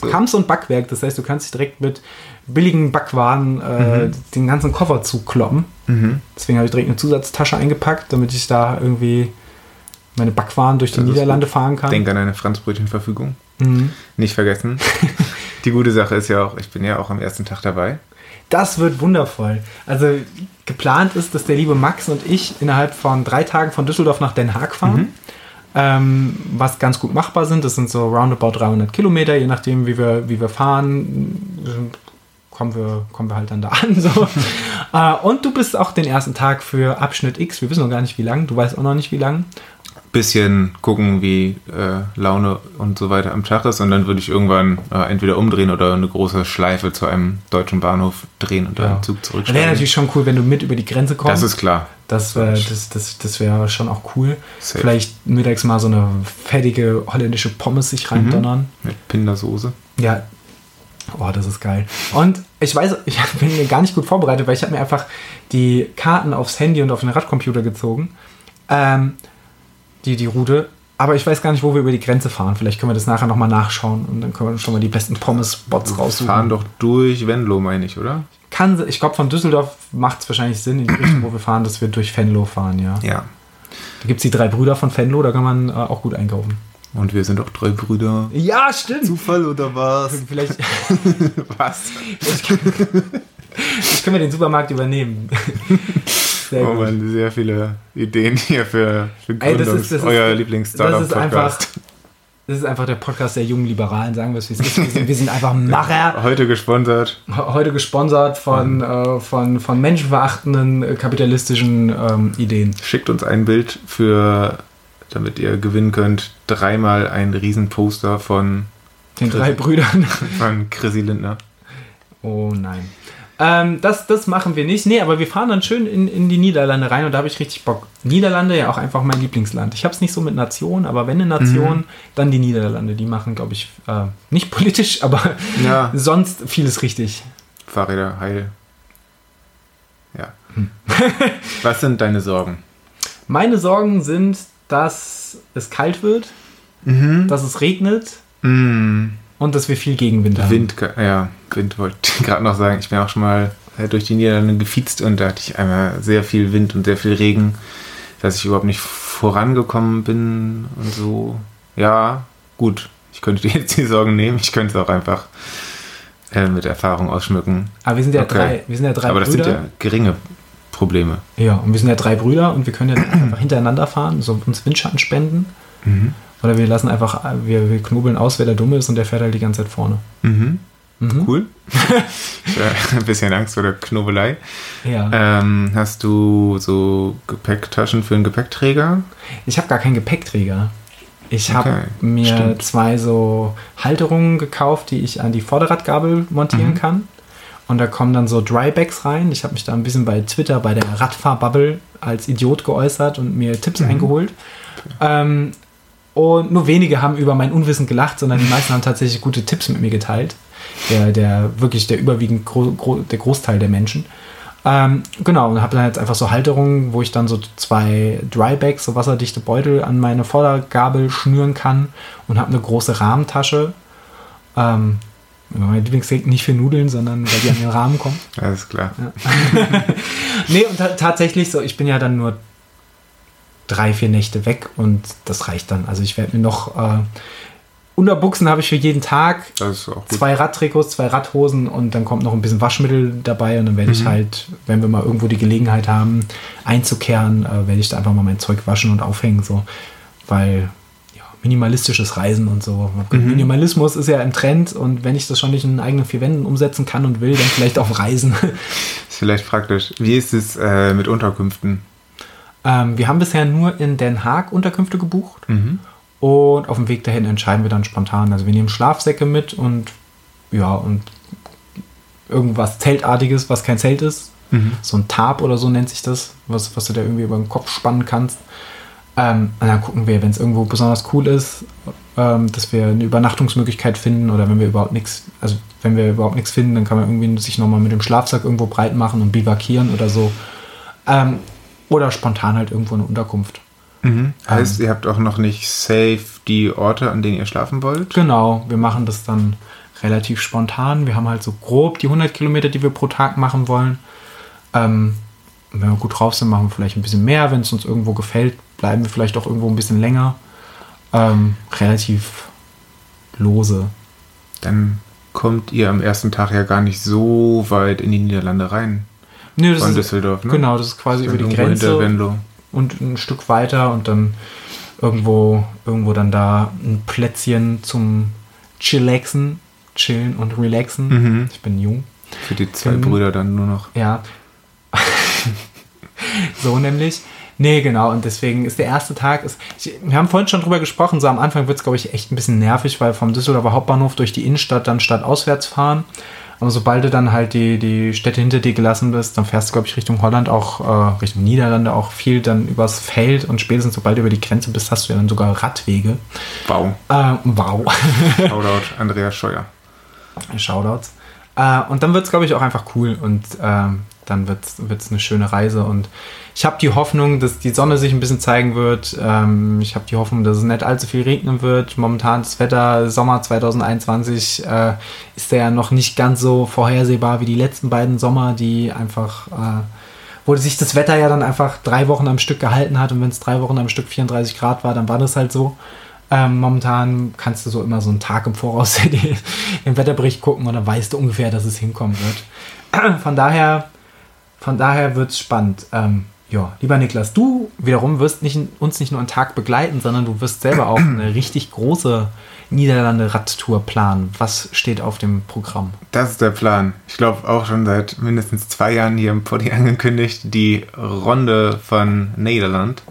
So. Kamps und Backwerk, das heißt, du kannst dich direkt mit billigen Backwaren äh, den ganzen Koffer zukloppen. Mhm. Deswegen habe ich direkt eine Zusatztasche eingepackt, damit ich da irgendwie meine Backwaren durch die ist Niederlande fahren kann. denk an eine Franzbrötchenverfügung. Mhm. Nicht vergessen. die gute Sache ist ja auch, ich bin ja auch am ersten Tag dabei. Das wird wundervoll. Also geplant ist, dass der liebe Max und ich innerhalb von drei Tagen von Düsseldorf nach Den Haag fahren. Ähm, was ganz gut machbar sind. Das sind so roundabout 300 Kilometer, je nachdem, wie wir, wie wir fahren. Kommen wir, kommen wir halt dann da an. So. äh, und du bist auch den ersten Tag für Abschnitt X. Wir wissen noch gar nicht, wie lang. Du weißt auch noch nicht, wie lang. Bisschen gucken, wie äh, Laune und so weiter am Tag ist. Und dann würde ich irgendwann äh, entweder umdrehen oder eine große Schleife zu einem deutschen Bahnhof drehen und dann Ja. im Zug Wäre zurücksteigen. natürlich schon cool, wenn du mit über die Grenze kommst. Das ist klar. Das wäre das, das, das wär schon auch cool. Safe. Vielleicht mittags mal so eine fettige holländische Pommes sich reindonnern. Mit Pindersoße. Ja. Oh, das ist geil. Und ich weiß, ich bin mir gar nicht gut vorbereitet, weil ich habe mir einfach die Karten aufs Handy und auf den Radcomputer gezogen. Ähm, die, die Route. Aber ich weiß gar nicht, wo wir über die Grenze fahren. Vielleicht können wir das nachher nochmal nachschauen und dann können wir schon mal die besten Pommes-Spots Wir raussuchen. fahren doch durch Venlo, meine ich, oder? Kann, ich glaube, von Düsseldorf macht es wahrscheinlich Sinn, in die Richtung, wo wir fahren, dass wir durch Venlo fahren, ja. Ja. Da gibt es die drei Brüder von Venlo, da kann man äh, auch gut einkaufen. Und wir sind doch drei Brüder. Ja, stimmt. Zufall oder was? Vielleicht, Was? ich können wir den Supermarkt übernehmen. Sehr Oh man, sehr viele Ideen hier für, für Ey, das Gründungs- ist- das ist- euer Das ist Lieblings-Startup-Podcast. einfach, das ist einfach der Podcast der jungen Liberalen, sagen wir es wie es ist. Wir sind, wir sind einfach Macher. Heute gesponsert. Heute gesponsert von, äh, von, von menschenverachtenden äh, kapitalistischen ähm, Ideen. Schickt uns ein Bild für, damit ihr gewinnen könnt, dreimal ein Riesenposter von, Den drei Brüdern. von Chrissy Lindner. Oh nein. Ähm, das, das machen wir nicht. Nee, aber wir fahren dann schön in, in die Niederlande rein und da habe ich richtig Bock. Niederlande ja auch einfach mein Lieblingsland. Ich habe es nicht so mit Nation, aber wenn eine Nation, dann die Niederlande. Die machen, glaube ich, äh, nicht politisch, aber Ja. sonst vieles richtig. Fahrräder heil. Ja. Hm. Was sind deine Sorgen? Meine Sorgen sind, dass es kalt wird, dass es regnet Mm, und dass wir viel Gegenwind haben. Wind, ja, Wind wollte ich gerade noch sagen. Ich bin auch schon mal äh, durch die Niederlande gefiezt und da hatte ich einmal sehr viel Wind und sehr viel Regen, dass ich überhaupt nicht vorangekommen bin und so. Ja, gut. Ich könnte dir jetzt die Sorgen nehmen. Ich könnte es auch einfach äh, mit Erfahrung ausschmücken. Aber wir sind ja Okay. drei, wir sind ja drei Aber das Brüder. sind ja geringe Probleme. ja, und wir sind ja drei Brüder und wir können ja einfach hintereinander fahren, so uns Windschatten spenden. Mhm. Oder wir lassen einfach, wir, wir knobeln aus, wer der Dumme ist und der fährt halt die ganze Zeit vorne. Mhm. Mhm. Cool. ein bisschen Angst vor der Knobelei. Ja. Ähm, hast du so Gepäcktaschen für einen Gepäckträger? Ich habe gar keinen Gepäckträger. Ich habe Okay, mir stimmt. zwei so Halterungen gekauft, die ich an die Vorderradgabel montieren Mhm. kann. Und da kommen dann so Drybags rein. Ich habe mich da ein bisschen bei Twitter, bei der Radfahrbubble als Idiot geäußert und mir Tipps Mhm. eingeholt. Ähm, und nur wenige haben über mein Unwissen gelacht, sondern die meisten haben tatsächlich gute Tipps mit mir geteilt. Der, der wirklich der überwiegend gro gro der Großteil der Menschen. Ähm, genau, und habe dann jetzt einfach so Halterungen, wo ich dann so zwei Drybags, so wasserdichte Beutel an meine Vordergabel schnüren kann und habe eine große Rahmentasche. Ähm, mein Lieblingsgerät nicht für Nudeln, sondern weil die an den Rahmen kommen. Alles klar. Nee, und ta tatsächlich so, ich bin ja dann nur drei, vier Nächte weg und das reicht dann. Also ich werde mir noch äh, Unterbuchsen habe ich für jeden Tag, Das ist auch gut. zwei Radtrikots, zwei Radhosen und dann kommt noch ein bisschen Waschmittel dabei und dann werde ich halt, wenn wir mal irgendwo die Gelegenheit haben, einzukehren, äh, werde ich da einfach mal mein Zeug waschen und aufhängen, so. Weil, ja, minimalistisches Reisen und so. Mhm. Minimalismus ist ja im Trend und wenn ich das schon nicht in eigenen vier Wänden umsetzen kann und will, dann vielleicht auf Reisen. ist vielleicht praktisch. Wie ist es äh, mit Unterkünften? Ähm, wir haben bisher nur in Den Haag Unterkünfte gebucht mhm. und auf dem Weg dahin entscheiden wir dann spontan. Also wir nehmen Schlafsäcke mit und ja, und irgendwas Zeltartiges, was kein Zelt ist. Mhm. So ein Tarp oder so nennt sich das, was, was du da irgendwie über den Kopf spannen kannst. Ähm, und dann gucken wir, wenn es irgendwo besonders cool ist, ähm, dass wir eine Übernachtungsmöglichkeit finden oder wenn wir überhaupt nichts, also wenn wir überhaupt nichts finden, dann kann man irgendwie sich nochmal mit dem Schlafsack irgendwo breit machen und bivakieren oder so. Ähm, oder spontan halt irgendwo eine Unterkunft. Mhm. Heißt, ähm, ihr habt auch noch nicht safe die Orte, an denen ihr schlafen wollt? Genau, wir machen das dann relativ spontan. Wir haben halt so grob die 100 Kilometer, die wir pro Tag machen wollen. Ähm, wenn wir gut drauf sind, machen wir vielleicht ein bisschen mehr. Wenn es uns irgendwo gefällt, bleiben wir vielleicht auch irgendwo ein bisschen länger. Ähm, relativ lose. Dann kommt ihr am ersten Tag ja gar nicht so weit in die Niederlande rein. Nee, Von ist, Düsseldorf, ne? Genau, das ist quasi über die Grenze. Und ein Stück weiter und dann irgendwo, irgendwo dann da ein Plätzchen zum Chillaxen, chillen und relaxen. Mhm. Ich bin jung. Für die zwei bin, Brüder dann nur noch. Ja. so nämlich. Nee, genau. Und deswegen ist der erste Tag. Ist, ich, wir haben vorhin schon drüber gesprochen. So am Anfang wird es, glaube ich, echt ein bisschen nervig, weil vom Düsseldorfer Hauptbahnhof durch die Innenstadt dann stadtauswärts fahren. Aber sobald du dann halt die, die Städte hinter dir gelassen bist, dann fährst du, glaube ich, Richtung Holland, auch äh, Richtung Niederlande auch viel dann übers Feld und spätestens sobald du über die Grenze bist, hast du ja dann sogar Radwege. Wow. Äh, wow. Shoutout Andreas Scheuer. Shoutouts. Äh, und dann wird es, glaube ich, auch einfach cool und äh, dann wird es eine schöne Reise. Und ich habe die Hoffnung, dass die Sonne sich ein bisschen zeigen wird. Ähm, ich habe die Hoffnung, dass es nicht allzu viel regnen wird. Momentan das Wetter, Sommer 2021, äh, ist ja noch nicht ganz so vorhersehbar wie die letzten beiden Sommer, die einfach äh, wo sich das Wetter ja dann einfach drei Wochen am Stück gehalten hat und wenn es drei Wochen am Stück 34 Grad war, dann war das halt so. Ähm, momentan kannst du so immer so einen Tag im Voraus den Wetterbericht gucken und dann weißt du ungefähr, dass es hinkommen wird. Von daher, von daher wird es spannend. Ähm, ja, lieber Niklas, du wiederum wirst nicht, uns nicht nur einen Tag begleiten, sondern du wirst selber auch eine richtig große Niederlande-Radtour planen. Was steht auf dem Programm? Das ist der Plan. Ich glaube auch schon seit mindestens zwei Jahren hier im Poddy angekündigt, die Ronde von Nederland.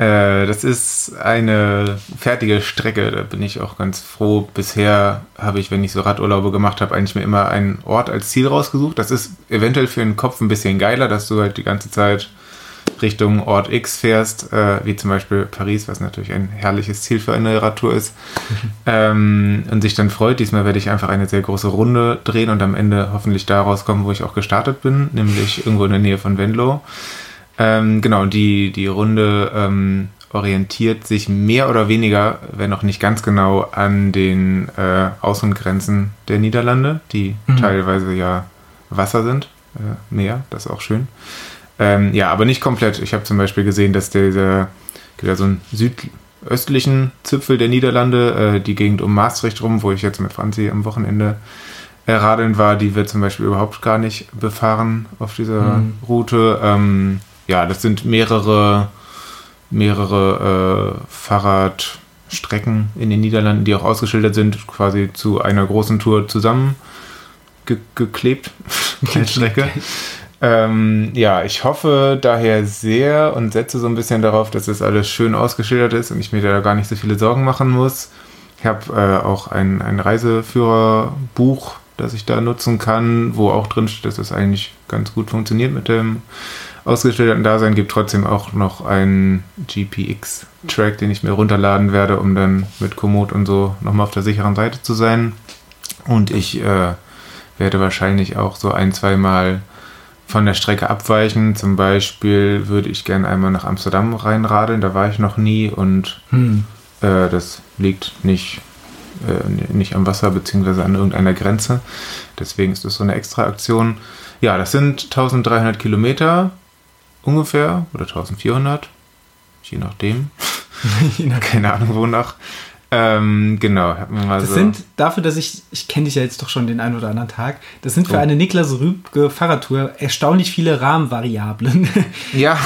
Äh, das ist eine fertige Strecke, da bin ich auch ganz froh. Bisher habe ich, wenn ich so Radurlaube gemacht habe, eigentlich mir immer einen Ort als Ziel rausgesucht. Das ist eventuell für den Kopf ein bisschen geiler, dass du halt die ganze Zeit Richtung Ort X fährst, äh, wie zum Beispiel Paris, was natürlich ein herrliches Ziel für eine Radtour ist. ähm, und sich dann freut. Diesmal werde ich einfach eine sehr große Runde drehen und am Ende hoffentlich da rauskommen, wo ich auch gestartet bin, nämlich irgendwo in der Nähe von Venlo. Ähm, genau, die, die Runde ähm, orientiert sich mehr oder weniger, wenn auch nicht ganz genau, an den äh, Außengrenzen der Niederlande, die mhm. teilweise ja Wasser sind, äh, Meer, das ist auch schön. Ähm, ja, aber nicht komplett. Ich habe zum Beispiel gesehen, dass der, gibt ja so einen südöstlichen Zipfel der Niederlande, äh, die Gegend um Maastricht rum, wo ich jetzt mit Franzi am Wochenende äh, radeln war, die wird zum Beispiel überhaupt gar nicht befahren auf dieser mhm. Route. Ähm, ja, das sind mehrere, mehrere äh, Fahrradstrecken in den Niederlanden, die auch ausgeschildert sind, quasi zu einer großen Tour zusammengeklebt, Strecke. Ähm, ja, ich hoffe daher sehr und setze so ein bisschen darauf, dass das alles schön ausgeschildert ist und ich mir da gar nicht so viele Sorgen machen muss. Ich habe äh, auch ein, ein Reiseführerbuch, das ich da nutzen kann, wo auch drin steht, dass das eigentlich ganz gut funktioniert mit dem ausgestellten Dasein gibt trotzdem auch noch einen GPX-Track, den ich mir runterladen werde, um dann mit Komoot und so nochmal auf der sicheren Seite zu sein. Und ich äh, werde wahrscheinlich auch so ein, zwei Mal von der Strecke abweichen. Zum Beispiel würde ich gerne einmal nach Amsterdam reinradeln, da war ich noch nie und hm. äh, das liegt nicht, äh, nicht am Wasser bzw. an irgendeiner Grenze. Deswegen ist das so eine extra Aktion. Ja, das sind 1300 Kilometer ungefähr oder 1400, je nachdem. Keine Ahnung wonach. Ähm, genau. das so. sind dafür, dass ich, ich kenne dich ja jetzt doch schon den einen oder anderen Tag, das sind für oh. eine Niklas Rübke Fahrradtour erstaunlich viele Rahmenvariablen. Ja,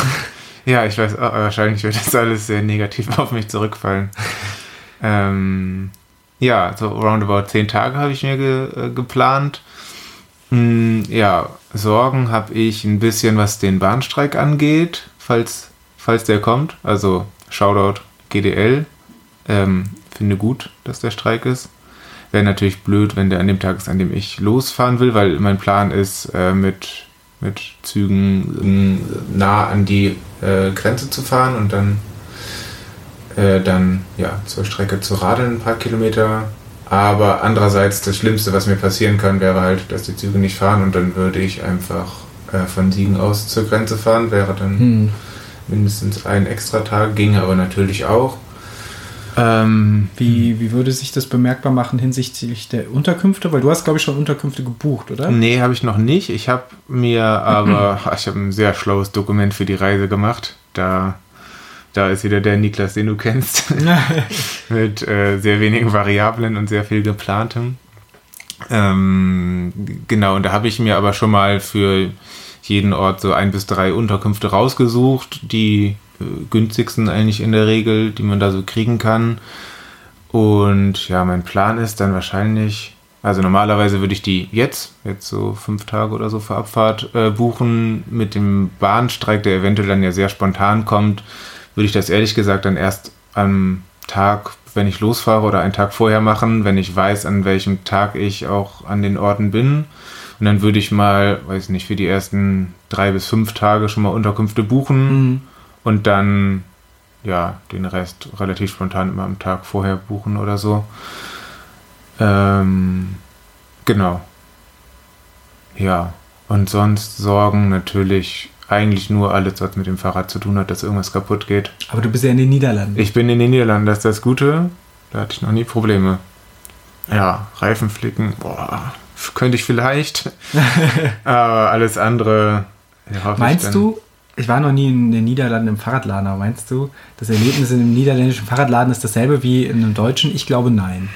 ja, ich weiß, wahrscheinlich wird das alles sehr negativ auf mich zurückfallen. Ähm, ja, so roundabout zehn Tage habe ich mir ge äh, geplant. Hm, ja, Sorgen habe ich ein bisschen, was den Bahnstreik angeht, falls, falls der kommt. Also Shoutout GDL. Ähm, finde gut, dass der Streik ist. Wäre natürlich blöd, wenn der an dem Tag ist, an dem ich losfahren will, weil mein Plan ist, äh, mit, mit Zügen äh, nah an die äh, Grenze zu fahren und dann, äh, dann ja, zur Strecke zu radeln, ein paar Kilometer. Aber andererseits, das Schlimmste, was mir passieren kann, wäre halt, dass die Züge nicht fahren und dann würde ich einfach äh, von Siegen aus zur Grenze fahren, wäre dann hm. mindestens ein extra Tag, ginge aber natürlich auch. Ähm, wie, wie würde sich das bemerkbar machen hinsichtlich der Unterkünfte? Weil du hast, glaube ich, schon Unterkünfte gebucht, oder? Nee, habe ich noch nicht. Ich habe mir aber, ich habe ein sehr schlaues Dokument für die Reise gemacht. Da, da ist wieder der Niklas, den du kennst. Mit äh, sehr wenigen Variablen und sehr viel geplantem. Ähm, genau, und da habe ich mir aber schon mal für jeden Ort so ein bis drei Unterkünfte rausgesucht, die äh, günstigsten eigentlich in der Regel, die man da so kriegen kann. Und ja, mein Plan ist dann wahrscheinlich, also normalerweise würde ich die jetzt, jetzt so fünf Tage oder so für Abfahrt äh, buchen. Mit dem Bahnstreik, der eventuell dann ja sehr spontan kommt, würde ich das ehrlich gesagt dann erst am Tag, wenn ich losfahre oder einen Tag vorher machen, wenn ich weiß, an welchem Tag ich auch an den Orten bin. Und dann würde ich mal, weiß nicht, für die ersten drei bis fünf Tage schon mal Unterkünfte buchen. Mhm und dann ja den Rest relativ spontan immer am Tag vorher buchen oder so. Ähm, genau. Ja, und sonst Sorgen natürlich eigentlich nur alles, was mit dem Fahrrad zu tun hat, dass irgendwas kaputt geht. Aber du bist ja in den Niederlanden. Ich bin in den Niederlanden, das ist das Gute. Da hatte ich noch nie Probleme. Ja, Reifen flicken, boah, könnte ich vielleicht. Aber alles andere. Ja, Meinst du, ich war noch nie in den Niederlanden im Fahrradladen, aber meinst du, das Erlebnis in einem niederländischen Fahrradladen ist dasselbe wie in einem deutschen? Ich glaube nein.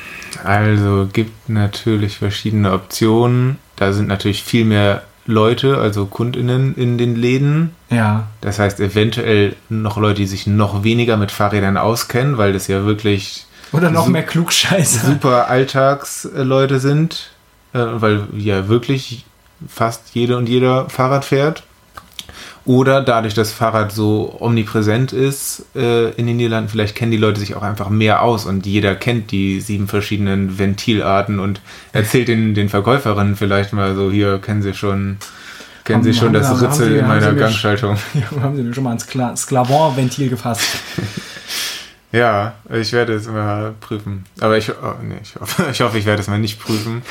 Also gibt natürlich verschiedene Optionen. Da sind natürlich viel mehr Leute, also KundInnen in den Läden. Ja. Das heißt eventuell noch Leute, die sich noch weniger mit Fahrrädern auskennen, weil das ja wirklich oder noch mehr Klugscheiße. Super Alltagsleute sind, äh, weil ja wirklich fast jede und jeder Fahrrad fährt. Oder dadurch, dass Fahrrad so omnipräsent ist äh, in den Niederlanden, vielleicht kennen die Leute sich auch einfach mehr aus und jeder kennt die sieben verschiedenen Ventilarten und erzählt den, den Verkäuferinnen vielleicht mal so, hier kennen sie schon, kennen haben, sie schon das Ritzel in meiner Gangschaltung. Ja, haben sie mir schon mal ein Skla Sklavon-Ventil gefasst. Ja, ich werde es immer prüfen. Aber ich, oh, nee, ich, hoffe, ich hoffe, ich werde es mal nicht prüfen.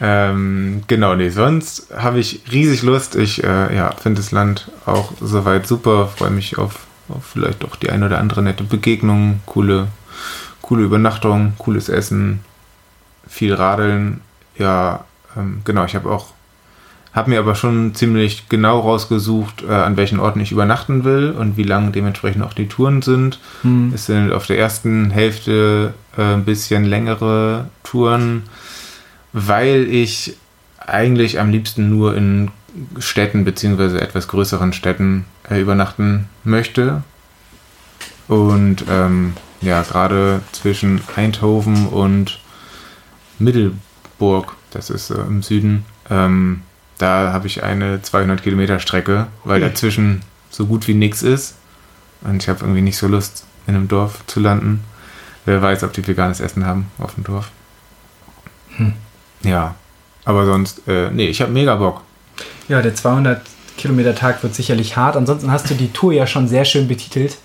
Ähm, genau, nee, sonst habe ich riesig Lust. Ich äh, ja, finde das Land auch soweit super. Freue mich auf, auf vielleicht doch die ein oder andere nette Begegnung, coole, coole Übernachtung, cooles Essen, viel Radeln. Ja, ähm, genau, ich habe auch habe mir aber schon ziemlich genau rausgesucht, äh, an welchen Orten ich übernachten will und wie lang dementsprechend auch die Touren sind. Hm. Es sind auf der ersten Hälfte äh, ein bisschen längere Touren weil ich eigentlich am liebsten nur in Städten beziehungsweise etwas größeren Städten äh, übernachten möchte. Und ähm, ja, gerade zwischen Eindhoven und Middelburg, das ist äh, im Süden, ähm, da habe ich eine 200 Kilometer Strecke, weil dazwischen so gut wie nichts ist. Und ich habe irgendwie nicht so Lust, in einem Dorf zu landen. Wer weiß, ob die veganes Essen haben auf dem Dorf. Hm. Ja, aber sonst, äh, nee, ich habe mega Bock. Ja, der 200 Kilometer Tag wird sicherlich hart. Ansonsten hast du die Tour ja schon sehr schön betitelt.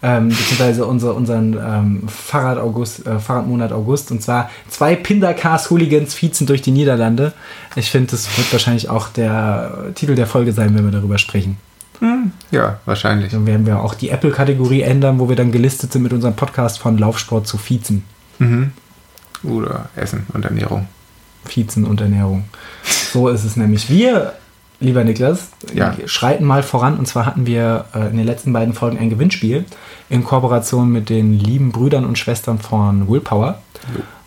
Ähm, beziehungsweise unser, unseren ähm, Fahrrad August, äh, Fahrradmonat August. Und zwar zwei Pindercast-Hooligans fiezen durch die Niederlande. Ich finde, das wird wahrscheinlich auch der Titel der Folge sein, wenn wir darüber sprechen. Hm, ja, wahrscheinlich. Dann werden wir auch die Apple-Kategorie ändern, wo wir dann gelistet sind mit unserem Podcast von Laufsport zu Fiezen. Mhm. Oder Essen und Ernährung. Vizen und Ernährung. So ist es nämlich. Wir, lieber Niklas, ja. schreiten mal voran. Und zwar hatten wir äh, in den letzten beiden Folgen ein Gewinnspiel in Kooperation mit den lieben Brüdern und Schwestern von Willpower.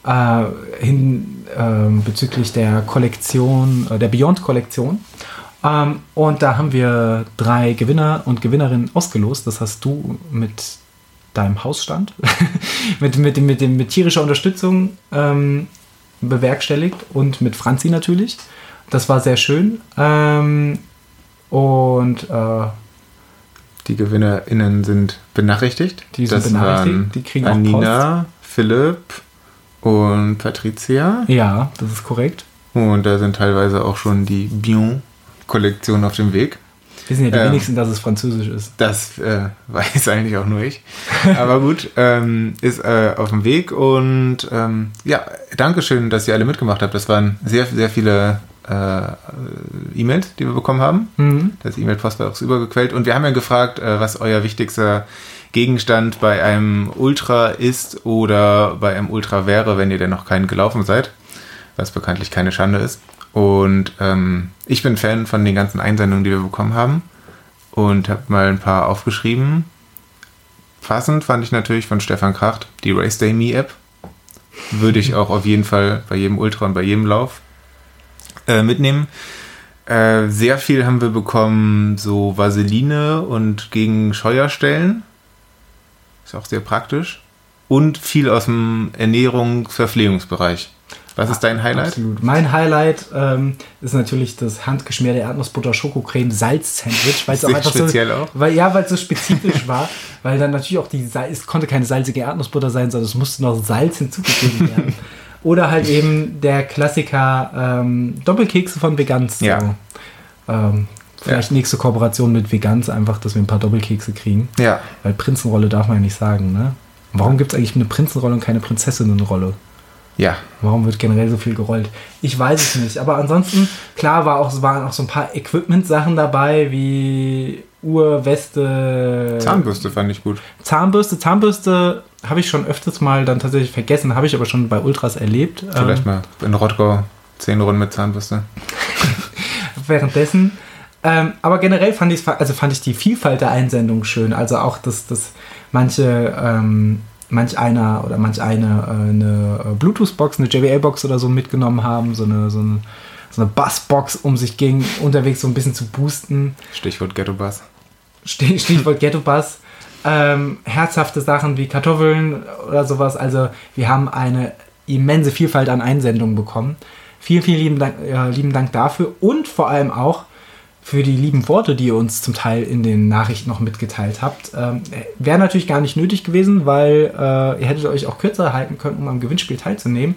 Äh, hin, äh, bezüglich der Kollektion, äh, der Beyond-Kollektion. Ähm, und da haben wir drei Gewinner und Gewinnerinnen ausgelost. Das hast du mit deinem Haus stand. mit, mit, mit, mit, mit tierischer Unterstützung ähm, bewerkstelligt und mit Franzi natürlich. Das war sehr schön. Ähm, und äh, die GewinnerInnen sind benachrichtigt. Die sind das benachrichtigt. Die kriegen Anina, auch Post. Philipp und Patricia. Ja, das ist korrekt. Und da sind teilweise auch schon die Bion-Kollektionen auf dem Weg. Wir sind ja die ähm, wenigsten, dass es französisch ist. Das äh, weiß eigentlich auch nur ich. Aber gut, ähm, ist äh, auf dem Weg und ähm, ja, Dankeschön, dass ihr alle mitgemacht habt. Das waren sehr, sehr viele äh, E-Mails, die wir bekommen haben. Mhm. Das E-Mail-Postfach ist übergequellt. Und wir haben ja gefragt, äh, was euer wichtigster Gegenstand bei einem Ultra ist oder bei einem Ultra wäre, wenn ihr denn noch keinen gelaufen seid. Was bekanntlich keine Schande ist. Und ähm, ich bin Fan von den ganzen Einsendungen, die wir bekommen haben. Und habe mal ein paar aufgeschrieben. Passend fand ich natürlich von Stefan Kracht die Race Day Me App. Würde ich auch auf jeden Fall bei jedem Ultra und bei jedem Lauf äh, mitnehmen. Äh, sehr viel haben wir bekommen, so Vaseline und gegen Scheuerstellen. Ist auch sehr praktisch. Und viel aus dem Ernährungs-Verpflegungsbereich. Was ist dein Highlight? Absolut. Mein Highlight ähm, ist natürlich das handgeschmierte Erdnussbutter Schokocreme Salz Sandwich, weil es auch einfach speziell so, auch. weil ja, weil es so spezifisch war, weil dann natürlich auch die es konnte keine salzige Erdnussbutter sein, sondern es musste noch Salz hinzugegeben werden. Oder halt eben der Klassiker ähm, Doppelkekse von Veganz. So. Ja. Ähm, vielleicht ja. nächste Kooperation mit Veganz, einfach, dass wir ein paar Doppelkekse kriegen. Ja. Weil Prinzenrolle darf man ja nicht sagen, ne? Warum gibt es eigentlich eine Prinzenrolle und keine Prinzessinnenrolle? Ja. Warum wird generell so viel gerollt? Ich weiß es nicht. Aber ansonsten, klar, war auch, waren auch so ein paar Equipment-Sachen dabei, wie Uhr, Weste. Zahnbürste fand ich gut. Zahnbürste, Zahnbürste habe ich schon öfters mal dann tatsächlich vergessen, habe ich aber schon bei Ultras erlebt. Vielleicht ähm, mal in Rottgau zehn Runden mit Zahnbürste. Währenddessen. Ähm, aber generell fand ich, also fand ich die Vielfalt der Einsendung schön. Also auch, dass, dass manche, ähm, manch einer oder manch eine äh, eine Bluetooth-Box, eine JBL-Box oder so mitgenommen haben, so eine, so eine, so eine Bassbox, um sich gegen unterwegs so ein bisschen zu boosten. Stichwort Ghetto-Bass. Stichwort Ghetto-Bass ähm, herzhafte Sachen wie Kartoffeln oder sowas. Also wir haben eine immense Vielfalt an Einsendungen bekommen. Vielen, vielen lieben Dank, äh, lieben Dank dafür und vor allem auch für die lieben Worte, die ihr uns zum Teil in den Nachrichten noch mitgeteilt habt. Ähm, Wäre natürlich gar nicht nötig gewesen, weil äh, ihr hättet euch auch kürzer halten können, um am Gewinnspiel teilzunehmen.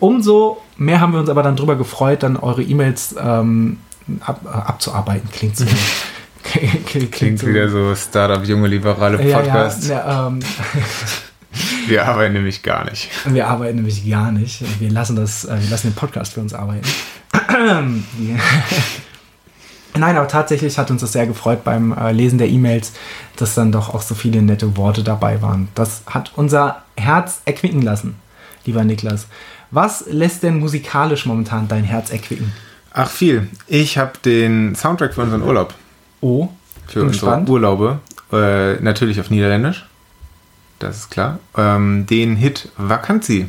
Umso mehr haben wir uns aber dann darüber gefreut, dann eure E-Mails ähm, ab, äh, abzuarbeiten. Klingt so Klingt, Klingt wieder so Startup, junge, liberale Podcast. Ja, ja, ähm, wir arbeiten nämlich gar nicht. Wir arbeiten nämlich gar nicht. Wir lassen, das, äh, wir lassen den Podcast für uns arbeiten. Nein, aber tatsächlich hat uns das sehr gefreut beim äh, Lesen der E-Mails, dass dann doch auch so viele nette Worte dabei waren. Das hat unser Herz erquicken lassen, lieber Niklas. Was lässt denn musikalisch momentan dein Herz erquicken? Ach viel. Ich habe den Soundtrack für unseren Urlaub. Oh, für unsere spannend. Urlaube. Äh, natürlich auf Niederländisch. Das ist klar. Ähm, den Hit Vakanzi.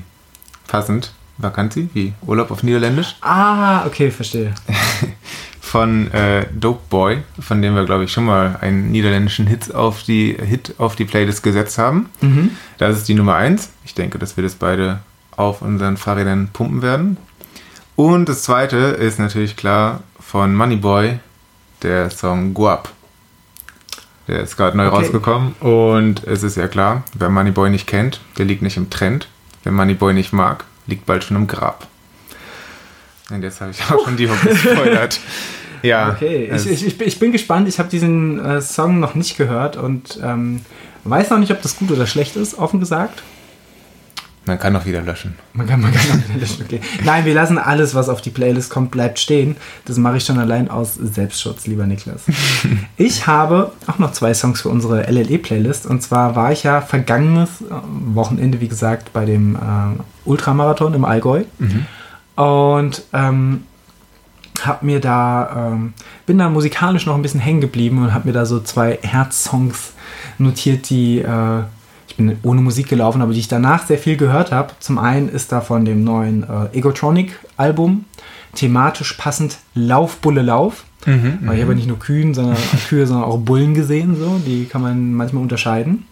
Passend. Vakanzi, wie Urlaub auf Niederländisch. Ah, okay, verstehe. von äh, Dope Boy, von dem wir, glaube ich, schon mal einen niederländischen Hit auf die, Hit auf die Playlist gesetzt haben. Mhm. Das ist die Nummer 1. Ich denke, dass wir das beide auf unseren Fahrrädern pumpen werden. Und das zweite ist natürlich klar von Moneyboy, der Song Guap. Der ist gerade neu okay. rausgekommen und es ist ja klar, wer Moneyboy nicht kennt, der liegt nicht im Trend. Wer Moneyboy nicht mag, liegt bald schon im Grab. Und jetzt habe ich auch schon die Hook gespoilert. ja. Okay, ich, ich, ich, bin gespannt. Ich habe diesen äh, Song noch nicht gehört und ähm, weiß noch nicht, ob das gut oder schlecht ist, offen gesagt. Man kann auch wieder löschen. Man kann, man kann auch wieder löschen, okay. Nein, wir lassen alles, was auf die Playlist kommt, bleibt stehen. Das mache ich schon allein aus Selbstschutz, lieber Niklas. ich habe auch noch zwei Songs für unsere LLE-Playlist. Und zwar war ich ja vergangenes Wochenende, wie gesagt, bei dem äh, Ultramarathon im Allgäu. Mhm. Und ähm, hab mir da, ähm, bin da musikalisch noch ein bisschen hängen geblieben und habe mir da so zwei Herzsongs notiert, die äh, bin ohne Musik gelaufen, aber die ich danach sehr viel gehört habe. Zum einen ist da von dem neuen äh, Egotronic-Album thematisch passend Lauf, Bulle, Lauf. Mhm, Weil ich habe nicht nur Kühen, sondern Kühe, sondern auch Bullen gesehen. So. Die kann man manchmal unterscheiden.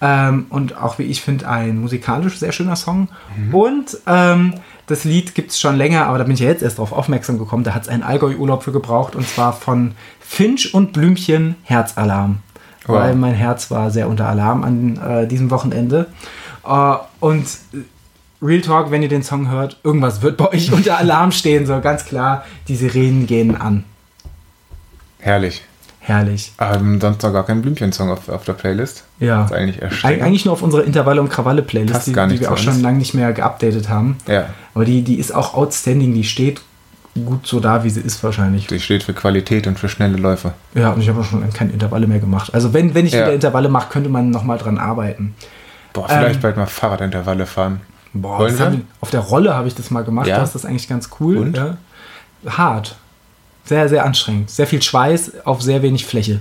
Ähm, und auch wie ich finde, ein musikalisch sehr schöner Song. Und ähm, das Lied gibt es schon länger, aber da bin ich ja jetzt erst darauf aufmerksam gekommen. Da hat es einen Allgäu-Urlaub für gebraucht und zwar von Finch und Blümchen Herzalarm. Wow. Weil mein Herz war sehr unter Alarm an äh, diesem Wochenende. Äh, und Real Talk, wenn ihr den Song hört, irgendwas wird bei euch unter Alarm stehen, so ganz klar. Die Sirenen gehen an. Herrlich. Herrlich. Ähm, sonst noch gar kein Blümchen-Song auf, auf der Playlist. Ja. Das ist eigentlich Eig eigentlich nur auf unserer Intervalle- und Krawalle-Playlist, die, die wir auch schon lange nicht mehr geupdatet haben. Ja, Aber die, die ist auch outstanding, die steht gut so da, wie sie ist wahrscheinlich. die steht für Qualität und für schnelle Läufe. Ja, und ich habe auch schon keine Intervalle mehr gemacht. Also wenn, wenn ich Ja. wieder Intervalle mache, könnte man nochmal dran arbeiten. Boah, vielleicht Ähm, bald mal Fahrradintervalle fahren. Boah, Wollen das wir? haben wir, auf der Rolle habe ich das mal gemacht, Ja? da ist das eigentlich ganz cool. Und? Ja. Hart. Sehr, sehr anstrengend. Sehr viel Schweiß auf sehr wenig Fläche.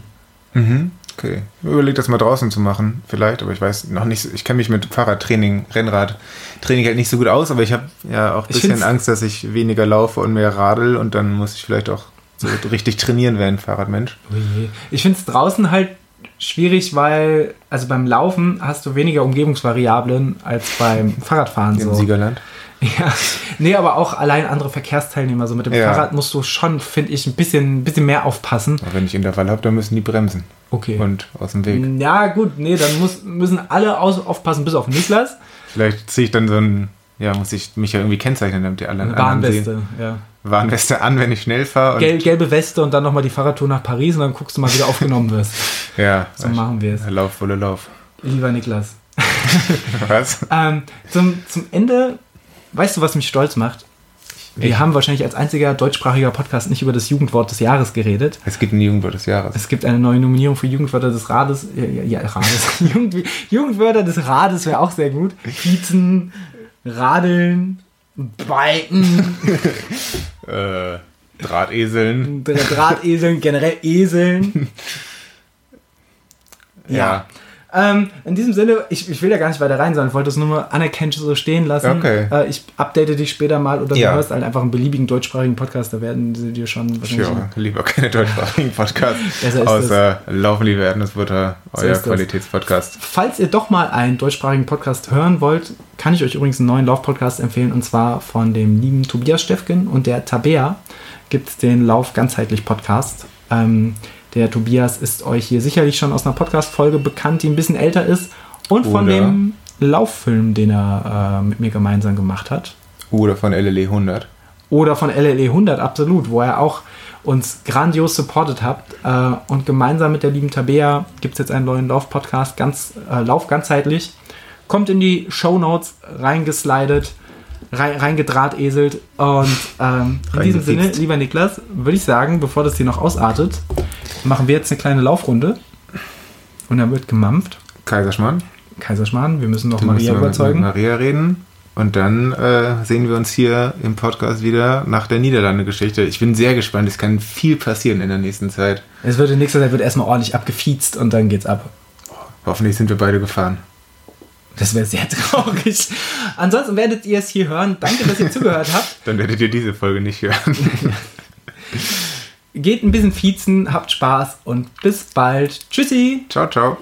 Mhm. Okay. Überleg das mal draußen zu machen, vielleicht, aber ich weiß noch nicht, so- ich kenne mich mit Fahrradtraining, Rennradtraining halt nicht so gut aus, aber ich habe ja auch ein bisschen Angst, dass ich weniger laufe und mehr radel und dann muss ich vielleicht auch so richtig trainieren werden, Fahrradmensch. Ich finde es draußen halt schwierig, weil, also beim Laufen hast du weniger Umgebungsvariablen als beim Fahrradfahren. Im So. Siegerland. Ja, nee, aber auch allein andere Verkehrsteilnehmer. So mit dem Ja. Fahrrad musst du schon, finde ich, ein bisschen, bisschen mehr aufpassen. Aber wenn ich Intervall habe, dann müssen die bremsen Okay. und aus dem Weg. ja, gut, nee, dann muss, müssen alle aus, aufpassen, bis auf Niklas. Vielleicht ziehe ich dann so ein, ja, muss ich mich ja irgendwie kennzeichnen, damit die alle Eine anderen sehen. Warnweste, ja. Warnweste an, wenn ich schnell fahre. Gel gelbe Weste und dann nochmal die Fahrradtour nach Paris und dann guckst du mal, wie du aufgenommen wirst. Ja, So machen wir es. Lauf, Wolle, Lauf. Lieber Niklas. Was? Ähm, zum, zum Ende, weißt du, was mich stolz macht? Wir Ich- haben wahrscheinlich als einziger deutschsprachiger Podcast nicht über das Jugendwort des Jahres geredet. Es gibt ein Jugendwort des Jahres. Es gibt eine neue Nominierung für Jugendwörter des Rades. Ja, ja, ja Rades. Jugend, Jugendwörter des Rades wäre auch sehr gut. Piezen, Radeln, Biken, Äh, Drahteseln. Drahteseln, generell Eseln. Ja. Ähm, in diesem Sinne, ich, ich will da gar nicht weiter rein, sondern ich wollte es nur mal anerkennt so stehen lassen. Okay. Äh, ich update dich später mal oder Ja. du hörst halt einfach einen beliebigen deutschsprachigen Podcast, da werden sie dir schon Ich wahrscheinlich. höre lieber keine deutschsprachigen Podcasts. Außer Laufen liebe Erdnussbutter, So euer das. Qualitätspodcast. Falls ihr doch mal einen deutschsprachigen Podcast hören wollt, kann ich euch übrigens einen neuen Lauf-Podcast empfehlen und zwar von dem lieben Tobias Steffgen und der Tabea gibt es den Lauf ganzheitlich Podcast. Ähm, der Tobias ist euch hier sicherlich schon aus einer Podcast-Folge bekannt, die ein bisschen älter ist und von Oder- dem Lauffilm, den er äh, mit mir gemeinsam gemacht hat. Oder von LLE 100. Oder von LLE 100, absolut, wo er auch uns grandios supportet habt. Äh, und gemeinsam mit der lieben Tabea gibt es jetzt einen neuen Lauf-Podcast, ganz, äh, Lauf ganzheitlich. Kommt in die Show Notes reingeslidet, rein, reingedrahteselt. Und ähm, in diesem. Sinne, lieber Niklas, würde ich sagen, bevor das hier noch ausartet, machen wir jetzt eine kleine Laufrunde. Und dann wird gemampft. Kaiserschmarrn. Kaiserschmarrn, wir müssen noch Dann Maria müssen überzeugen. Mit Maria reden. Und dann äh, sehen wir uns hier im Podcast wieder nach der Niederlande-Geschichte. Ich bin sehr gespannt. Es kann viel passieren in der nächsten Zeit. Es wird in nächster Zeit wird erstmal ordentlich abgefiezt und dann geht's ab. Hoffentlich sind wir beide gefahren. Das wäre sehr traurig. Ansonsten werdet ihr es hier hören. Danke, dass ihr zugehört habt. Dann werdet ihr diese Folge nicht hören. Geht ein bisschen fiezen, habt Spaß und bis bald. Tschüssi. ciao, ciao.